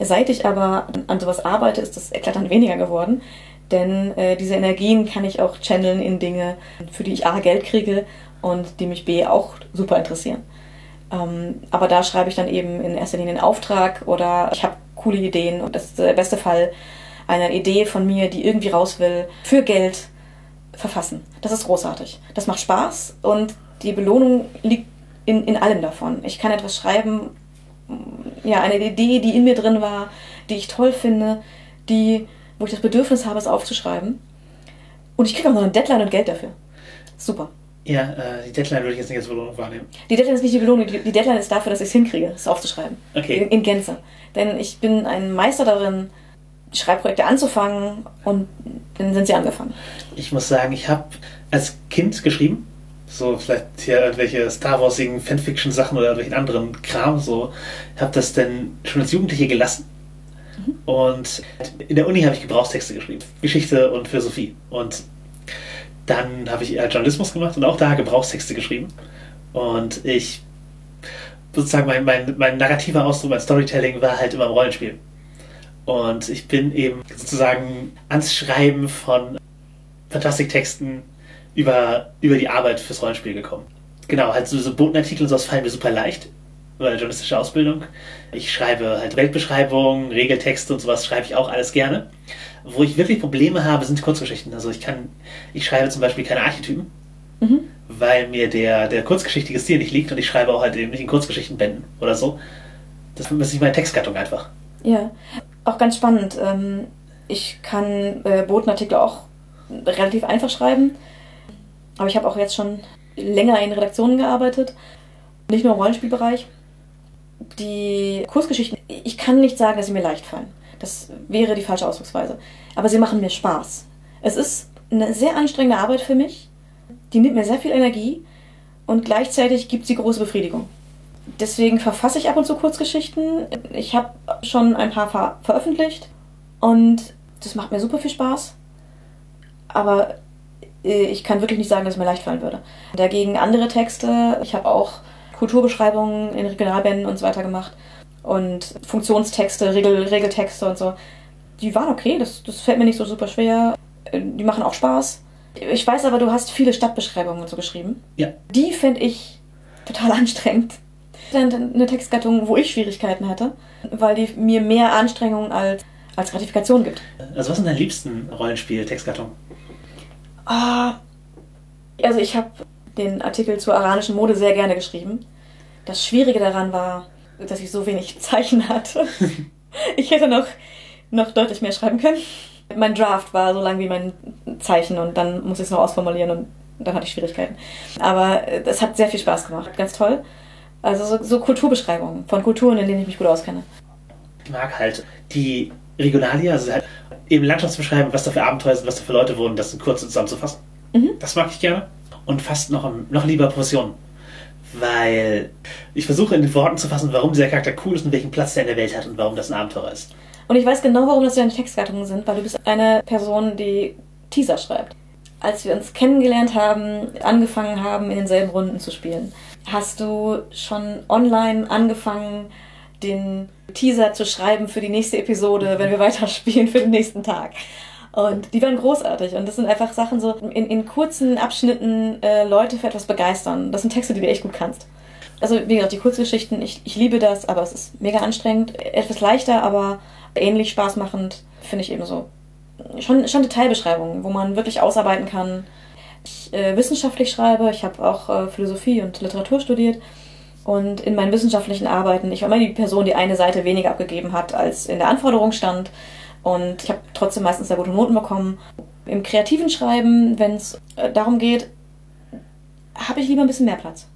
Seit ich aber an sowas arbeite, ist das eklatant weniger geworden. Denn äh, diese Energien kann ich auch channeln in Dinge, für die ich A Geld kriege und die mich B auch super interessieren. Ähm, aber da schreibe ich dann eben in erster Linie einen Auftrag oder ich habe coole Ideen und das ist der beste Fall einer Idee von mir, die irgendwie raus will, für Geld verfassen. Das ist großartig. Das macht Spaß und die Belohnung liegt in, in allem davon. Ich kann etwas schreiben, ja, eine Idee, die in mir drin war, die ich toll finde, die, wo ich das Bedürfnis habe, es aufzuschreiben. Und ich kriege auch noch eine Deadline und Geld dafür. Super. Ja, äh, die Deadline würde ich jetzt nicht als Belohnung wahrnehmen. Die Deadline ist nicht die Belohnung, die die Deadline ist dafür, dass ich es hinkriege, es aufzuschreiben. Okay. In, in Gänze. Denn ich bin ein Meister darin, Schreibprojekte anzufangen und dann sind sie angefangen. Ich muss sagen, ich habe als Kind geschrieben. So vielleicht hier irgendwelche Star Warsigen Fanfiction-Sachen oder irgendwelchen anderen Kram. So habe das dann schon als Jugendliche gelassen. Und in der Uni habe ich Gebrauchstexte geschrieben. Geschichte und Philosophie. Und dann habe ich Journalismus gemacht und auch da Gebrauchstexte geschrieben. Und ich sozusagen mein, mein, mein narrativer Ausdruck, mein Storytelling war halt immer im Rollenspiel. Und ich bin eben sozusagen ans Schreiben von Fantastiktexten über, über die Arbeit fürs Rollenspiel gekommen. Genau, halt so, so Botenartikel und sowas fallen mir super leicht über journalistische Ausbildung. Ich schreibe halt Weltbeschreibungen, Regeltexte und sowas schreibe ich auch alles gerne. Wo ich wirklich Probleme habe, sind Kurzgeschichten. Also ich kann, ich schreibe zum Beispiel keine Archetypen, Mhm. weil mir der, der kurzgeschichtige Stil nicht liegt und ich schreibe auch halt eben nicht in Kurzgeschichtenbänden oder so. Das ist nicht meine Textgattung einfach. Ja. auch ganz spannend. Ähm, ich kann äh, Botenartikel auch relativ einfach schreiben. Aber ich habe auch jetzt schon länger in Redaktionen gearbeitet. Nicht nur im Rollenspielbereich. Die Kurzgeschichten, ich kann nicht sagen, dass sie mir leicht fallen. Das wäre die falsche Ausdrucksweise. Aber sie machen mir Spaß. Es ist eine sehr anstrengende Arbeit für mich. Die nimmt mir sehr viel Energie und gleichzeitig gibt sie große Befriedigung. Deswegen verfasse ich ab und zu Kurzgeschichten. Ich habe schon ein paar ver veröffentlicht und das macht mir super viel Spaß. Aber äh, ich kann wirklich nicht sagen, dass es mir leicht fallen würde. Dagegen andere Texte, ich habe auch Kulturbeschreibungen in Regionalbänden und so weiter gemacht und Funktionstexte, Regel, Regeltexte und so. Die waren okay, das, das fällt mir nicht so super schwer. Die machen auch Spaß. Ich weiß aber, du hast viele Stadtbeschreibungen und so geschrieben. Ja. Die finde ich total anstrengend. Eine Textgattung, wo ich Schwierigkeiten hatte, weil die mir mehr Anstrengung als, als Gratifikation gibt. Also was sind deine liebsten Rollenspiel-Textgattungen? Ah, also ich habe den Artikel zur aranischen Mode sehr gerne geschrieben. Das Schwierige daran war, dass ich so wenig Zeichen hatte. ich hätte noch, noch deutlich mehr schreiben können. Mein Draft war so lang wie mein Zeichen und dann muss ich es noch ausformulieren und dann hatte ich Schwierigkeiten. Aber es hat sehr viel Spaß gemacht. Ganz toll. Also so, so Kulturbeschreibungen von Kulturen, in denen ich mich gut auskenne. Ich mag halt die Regionalia, also halt eben Landschaft zu beschreiben, was da für Abenteuer sind, was da für Leute wurden, das in kurz zusammenzufassen. Mhm. Das mag ich gerne. Und fast noch, noch lieber Professionen. Weil ich versuche in den Worten zu fassen, warum dieser Charakter cool ist und welchen Platz der in der Welt hat und warum das ein Abenteuer ist. Und ich weiß genau, warum das deine Textgattungen sind, weil du bist eine Person, die Teaser schreibt. Als wir uns kennengelernt haben, angefangen haben, in denselben Runden zu spielen, hast du schon online angefangen, den Teaser zu schreiben für die nächste Episode, wenn wir weiterspielen für den nächsten Tag. Und die waren großartig. Und das sind einfach Sachen so in, in kurzen Abschnitten äh, Leute für etwas begeistern. Das sind Texte, die du echt gut kannst. Also wie gesagt, die Kurzgeschichten, ich, ich liebe das, aber es ist mega anstrengend. Etwas leichter, aber ähnlich spaßmachend, finde ich eben so. Schon, schon Detailbeschreibungen, wo man wirklich ausarbeiten kann. Ich äh, wissenschaftlich schreibe, ich habe auch äh, Philosophie und Literatur studiert. Und in meinen wissenschaftlichen Arbeiten, ich war immer die Person, die eine Seite weniger abgegeben hat, als in der Anforderung stand. Und ich habe trotzdem meistens sehr gute Noten bekommen. Im kreativen Schreiben, wenn es äh, darum geht, habe ich lieber ein bisschen mehr Platz.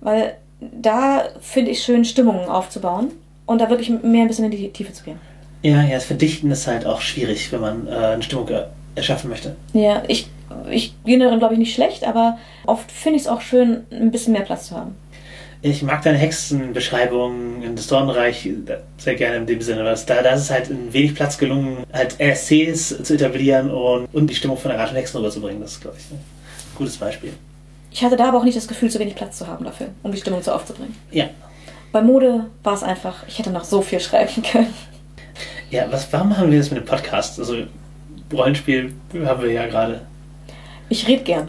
Weil da finde ich schön, Stimmungen aufzubauen und da wirklich mehr ein bisschen in die Tiefe zu gehen. Ja, ja, das Verdichten ist halt auch schwierig, wenn man äh, eine Stimmung erschaffen möchte. Ja, ich, ich gehe darin, glaube ich, nicht schlecht, aber oft finde ich es auch schön, ein bisschen mehr Platz zu haben. Ich mag deine Hexenbeschreibungen in das Dornreich sehr gerne in dem Sinne, weil da, da ist es halt in wenig Platz gelungen, halt RSCs zu etablieren und, und die Stimmung von der Rat und Hexen rüberzubringen. Das ist, glaube ich, ein gutes Beispiel. Ich hatte da aber auch nicht das Gefühl, zu wenig Platz zu haben dafür, um die Stimmung so aufzubringen. Ja. Bei Mode war es einfach, ich hätte noch so viel schreiben können. Ja, was, warum machen wir das mit dem Podcast? Also, Rollenspiel haben wir ja gerade. Ich rede gern.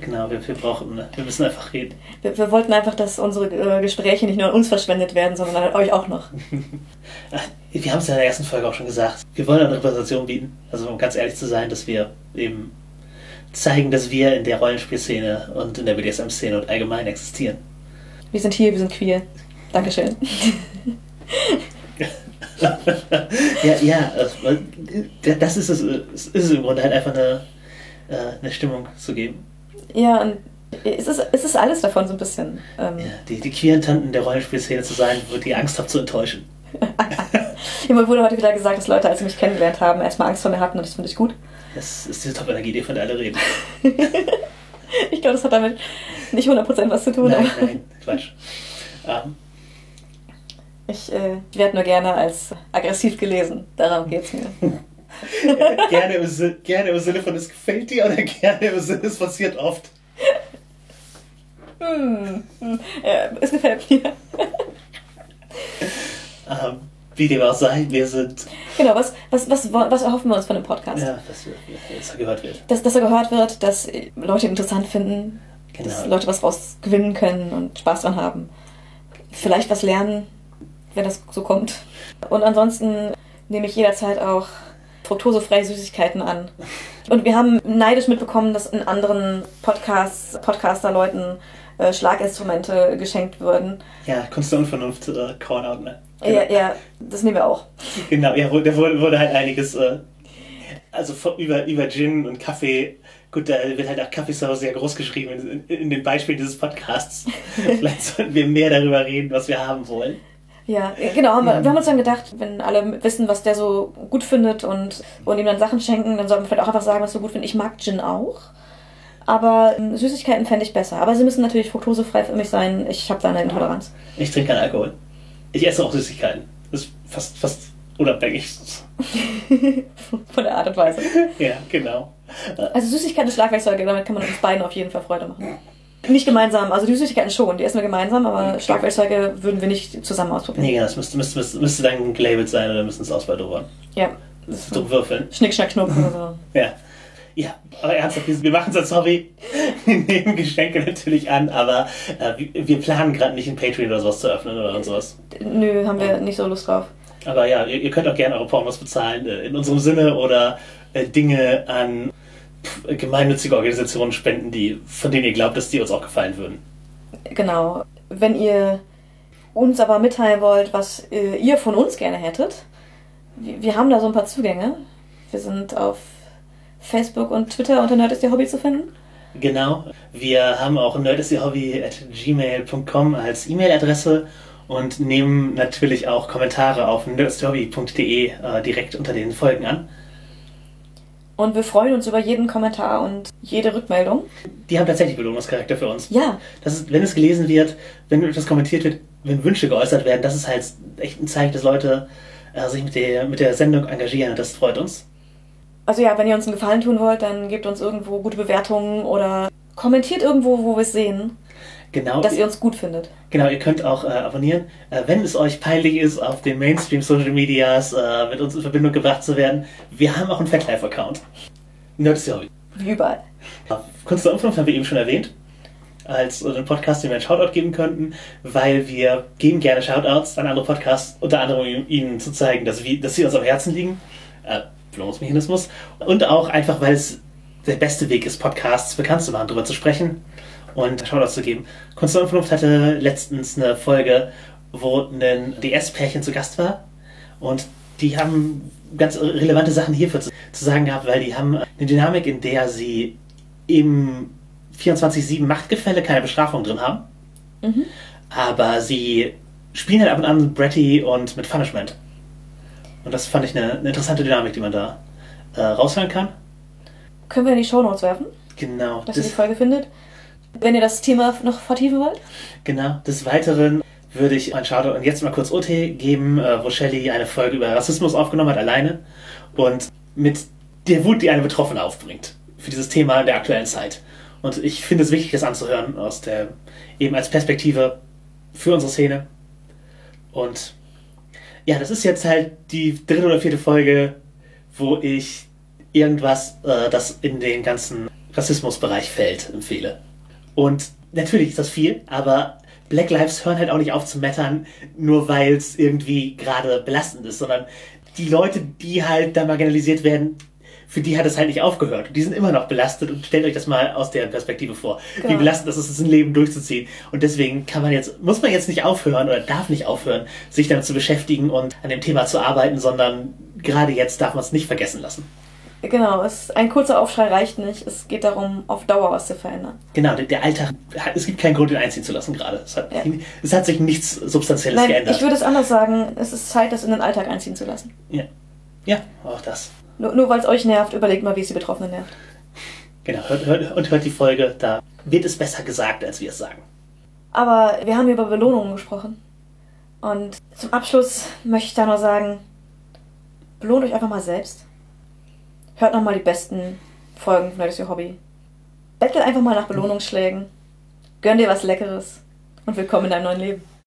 Genau, wir, wir brauchen, wir müssen einfach reden. Wir, wir wollten einfach, dass unsere äh, Gespräche nicht nur an uns verschwendet werden, sondern an euch auch noch. wir haben es ja in der ersten Folge auch schon gesagt. Wir wollen eine Repräsentation bieten. Also, um ganz ehrlich zu sein, dass wir eben zeigen, dass wir in der Rollenspielszene und in der BDSM-Szene und allgemein existieren. Wir sind hier, wir sind queer. Dankeschön. ja, ja, das ist es, ist es im Grunde halt einfach eine, äh, eine Stimmung zu geben. Ja, und es ist, es ist alles davon so ein bisschen. Ähm ja, die, die queeren Tanten der Rollenspielszene zu sein, wo die Angst habt zu enttäuschen. Mir wurde heute wieder gesagt, dass Leute, als sie mich kennengelernt haben, erstmal Angst vor mir hatten und das finde ich gut. Das ist diese Top-Energie, von der alle reden. ich glaube, das hat damit nicht 100% was zu tun. Nein, nein, Quatsch. Um. Ähm. Ich äh, werde nur gerne als aggressiv gelesen. Darum geht es mir. gerne, im Sinne, gerne im Sinne von es gefällt dir oder gerne im Sinne es passiert oft? Hm, hm, ja, es gefällt mir. um, wie dem auch sei, wir sind. Genau, was, was, was, was erhoffen wir uns von dem Podcast? Ja, dass, dass er gehört wird. Dass, dass er gehört wird, dass Leute ihn interessant finden, genau. dass Leute was raus gewinnen können und Spaß dran haben. Vielleicht was lernen, wenn das so kommt. Und ansonsten nehme ich jederzeit auch fruktosefreie Süßigkeiten an. Und wir haben neidisch mitbekommen, dass in anderen Podcasts, Podcaster-Leuten äh, Schlaginstrumente geschenkt würden. Ja, Kunst der Unvernunft, äh, Corn out, ne? Ja, ja, das nehmen wir auch. Genau, ja, da wurde, wurde halt einiges, äh, also von, über, über Gin und Kaffee. Gut, da wird halt auch Kaffeesauce sehr groß geschrieben in, in den Beispielen dieses Podcasts. Vielleicht sollten wir mehr darüber reden, was wir haben wollen. Ja, genau. Haben wir, wir haben uns dann gedacht, wenn alle wissen, was der so gut findet und, und ihm dann Sachen schenken, dann sollten wir vielleicht auch einfach sagen, was so gut findet. Ich mag Gin auch. Aber ähm, Süßigkeiten fände ich besser. Aber sie müssen natürlich fruktosefrei für mich sein. Ich habe da eine Intoleranz. Ich trinke keinen Alkohol. Ich esse auch Süßigkeiten. Das ist fast, fast unabhängig. Von der Art und Weise. ja, genau. Also Süßigkeiten ist Schlagwerkzeuge, damit kann man uns beiden auf jeden Fall Freude machen. Nicht gemeinsam, also die Süßigkeiten schon, die essen wir gemeinsam, aber Schlagwerkzeuge würden wir nicht zusammen ausprobieren. Nee, genau, das müsste, müsste, müsste, müsste dann gelabelt sein oder müssen es auswahldubbern. Ja. So würfeln. Schnick, schnack, schnuck oder so. Ja. Ja, aber ernsthaft, wir machen es als Hobby. Wir nehmen Geschenke natürlich an, aber äh, wir planen gerade nicht ein Patreon oder sowas zu öffnen oder sowas. Nö, haben wir nicht so Lust drauf. Aber ja, ihr, ihr könnt auch gerne eure Pornos bezahlen, äh, in unserem Sinne oder äh, Dinge an gemeinnützige Organisationen spenden, die, von denen ihr glaubt, dass die uns auch gefallen würden. Genau. Wenn ihr uns aber mitteilen wollt, was äh, ihr von uns gerne hättet, wir, wir haben da so ein paar Zugänge. Wir sind auf Facebook und Twitter unter Nerd ist ihr Hobby zu finden. Genau. Wir haben auch nerdistyourhobby at gmail.com als E-Mail-Adresse und nehmen natürlich auch Kommentare auf nerdistyourhobby.de äh, direkt unter den Folgen an. Und wir freuen uns über jeden Kommentar und jede Rückmeldung. Die haben tatsächlich Belohnungscharakter für uns. Ja, Das ist, wenn es gelesen wird, wenn etwas kommentiert wird, wenn Wünsche geäußert werden, das ist halt echt ein Zeichen, dass Leute äh, sich mit der, mit der Sendung engagieren und das freut uns. also ja, wenn ihr uns einen Gefallen tun wollt, dann gebt uns irgendwo gute Bewertungen oder kommentiert irgendwo, wo wir es sehen, Genau. dass ihr uns gut findet. Genau, ihr könnt auch äh, abonnieren. Äh, wenn es euch peinlich ist, auf den Mainstream Social Medias äh, mit uns in Verbindung gebracht zu werden, wir haben auch einen FetLife-Account. Nerd ist ja Hobby. Wie überall. Kunst der Unvernunft haben wir eben schon erwähnt. Als einen Podcast, den wir einen Shoutout geben könnten, weil wir geben gerne Shoutouts an andere Podcasts, unter anderem um ihnen zu zeigen, dass, wir, dass sie uns am Herzen liegen. Äh, Belohnungsmechanismus. Und auch einfach, weil es der beste Weg ist, Podcasts bekannt zu machen, darüber zu sprechen und Shoutouts zu geben. Kunst der Unvernunft hatte letztens eine Folge, wo ein DS-Pärchen zu Gast war und die haben ganz relevante Sachen hierfür zu, zu sagen gehabt, weil die haben eine Dynamik, in der sie im 24-7 Machtgefälle keine Bestrafung drin haben, Mhm. aber sie spielen halt ab und an mit Bratty und mit Punishment. Und das fand ich eine, eine interessante Dynamik, die man da äh, raushören kann. Können wir in die Shownotes werfen, Genau. dass ihr die Folge findet. Wenn ihr das Thema noch vertiefen wollt. genau. Des Weiteren würde ich ein Shoutout und jetzt mal kurz OT geben, äh, wo Shelley eine Folge über Rassismus aufgenommen hat, alleine. Und mit der Wut, die eine Betroffene aufbringt. Für dieses Thema in der aktuellen Zeit. Und ich finde es wichtig, das anzuhören, aus der, eben als Perspektive für unsere Szene. Und ja, das ist jetzt halt die dritte oder vierte Folge, wo ich irgendwas, äh, das in den ganzen Rassismusbereich fällt, empfehle. Und natürlich ist das viel, aber Black Lives hören halt auch nicht auf zu mettern, nur weil es irgendwie gerade belastend ist, sondern die Leute, die halt da marginalisiert werden, für die hat es halt nicht aufgehört. Und die sind immer noch belastet und stellt euch das mal aus deren Perspektive vor. Wie Genau. belastend das ist, es ein Leben durchzuziehen. Und deswegen kann man jetzt, muss man jetzt nicht aufhören oder darf nicht aufhören, sich damit zu beschäftigen und an dem Thema zu arbeiten, sondern gerade jetzt darf man es nicht vergessen lassen. Genau, es, ein kurzer Aufschrei reicht nicht. Es geht darum, auf Dauer was zu verändern. Genau, der, der Alltag, es gibt keinen Grund, ihn einziehen zu lassen gerade. Es hat, Ja. es hat sich nichts Substanzielles Nein, geändert. ich würde es anders sagen. Es ist Zeit, das in den Alltag einziehen zu lassen. ja. ja, auch das. Nur, nur weil es euch nervt, überlegt mal, wie es die Betroffenen nervt. Genau, hört, hört, und hört die Folge, da wird es besser gesagt, als wir es sagen. Aber wir haben über Belohnungen gesprochen. Und zum Abschluss möchte ich da nur sagen, belohnt euch einfach mal selbst. Hört nochmal die besten Folgen von Your Hobby. Bettelt einfach mal nach Belohnungsschlägen. Gönn dir was Leckeres. Und willkommen in deinem neuen Leben.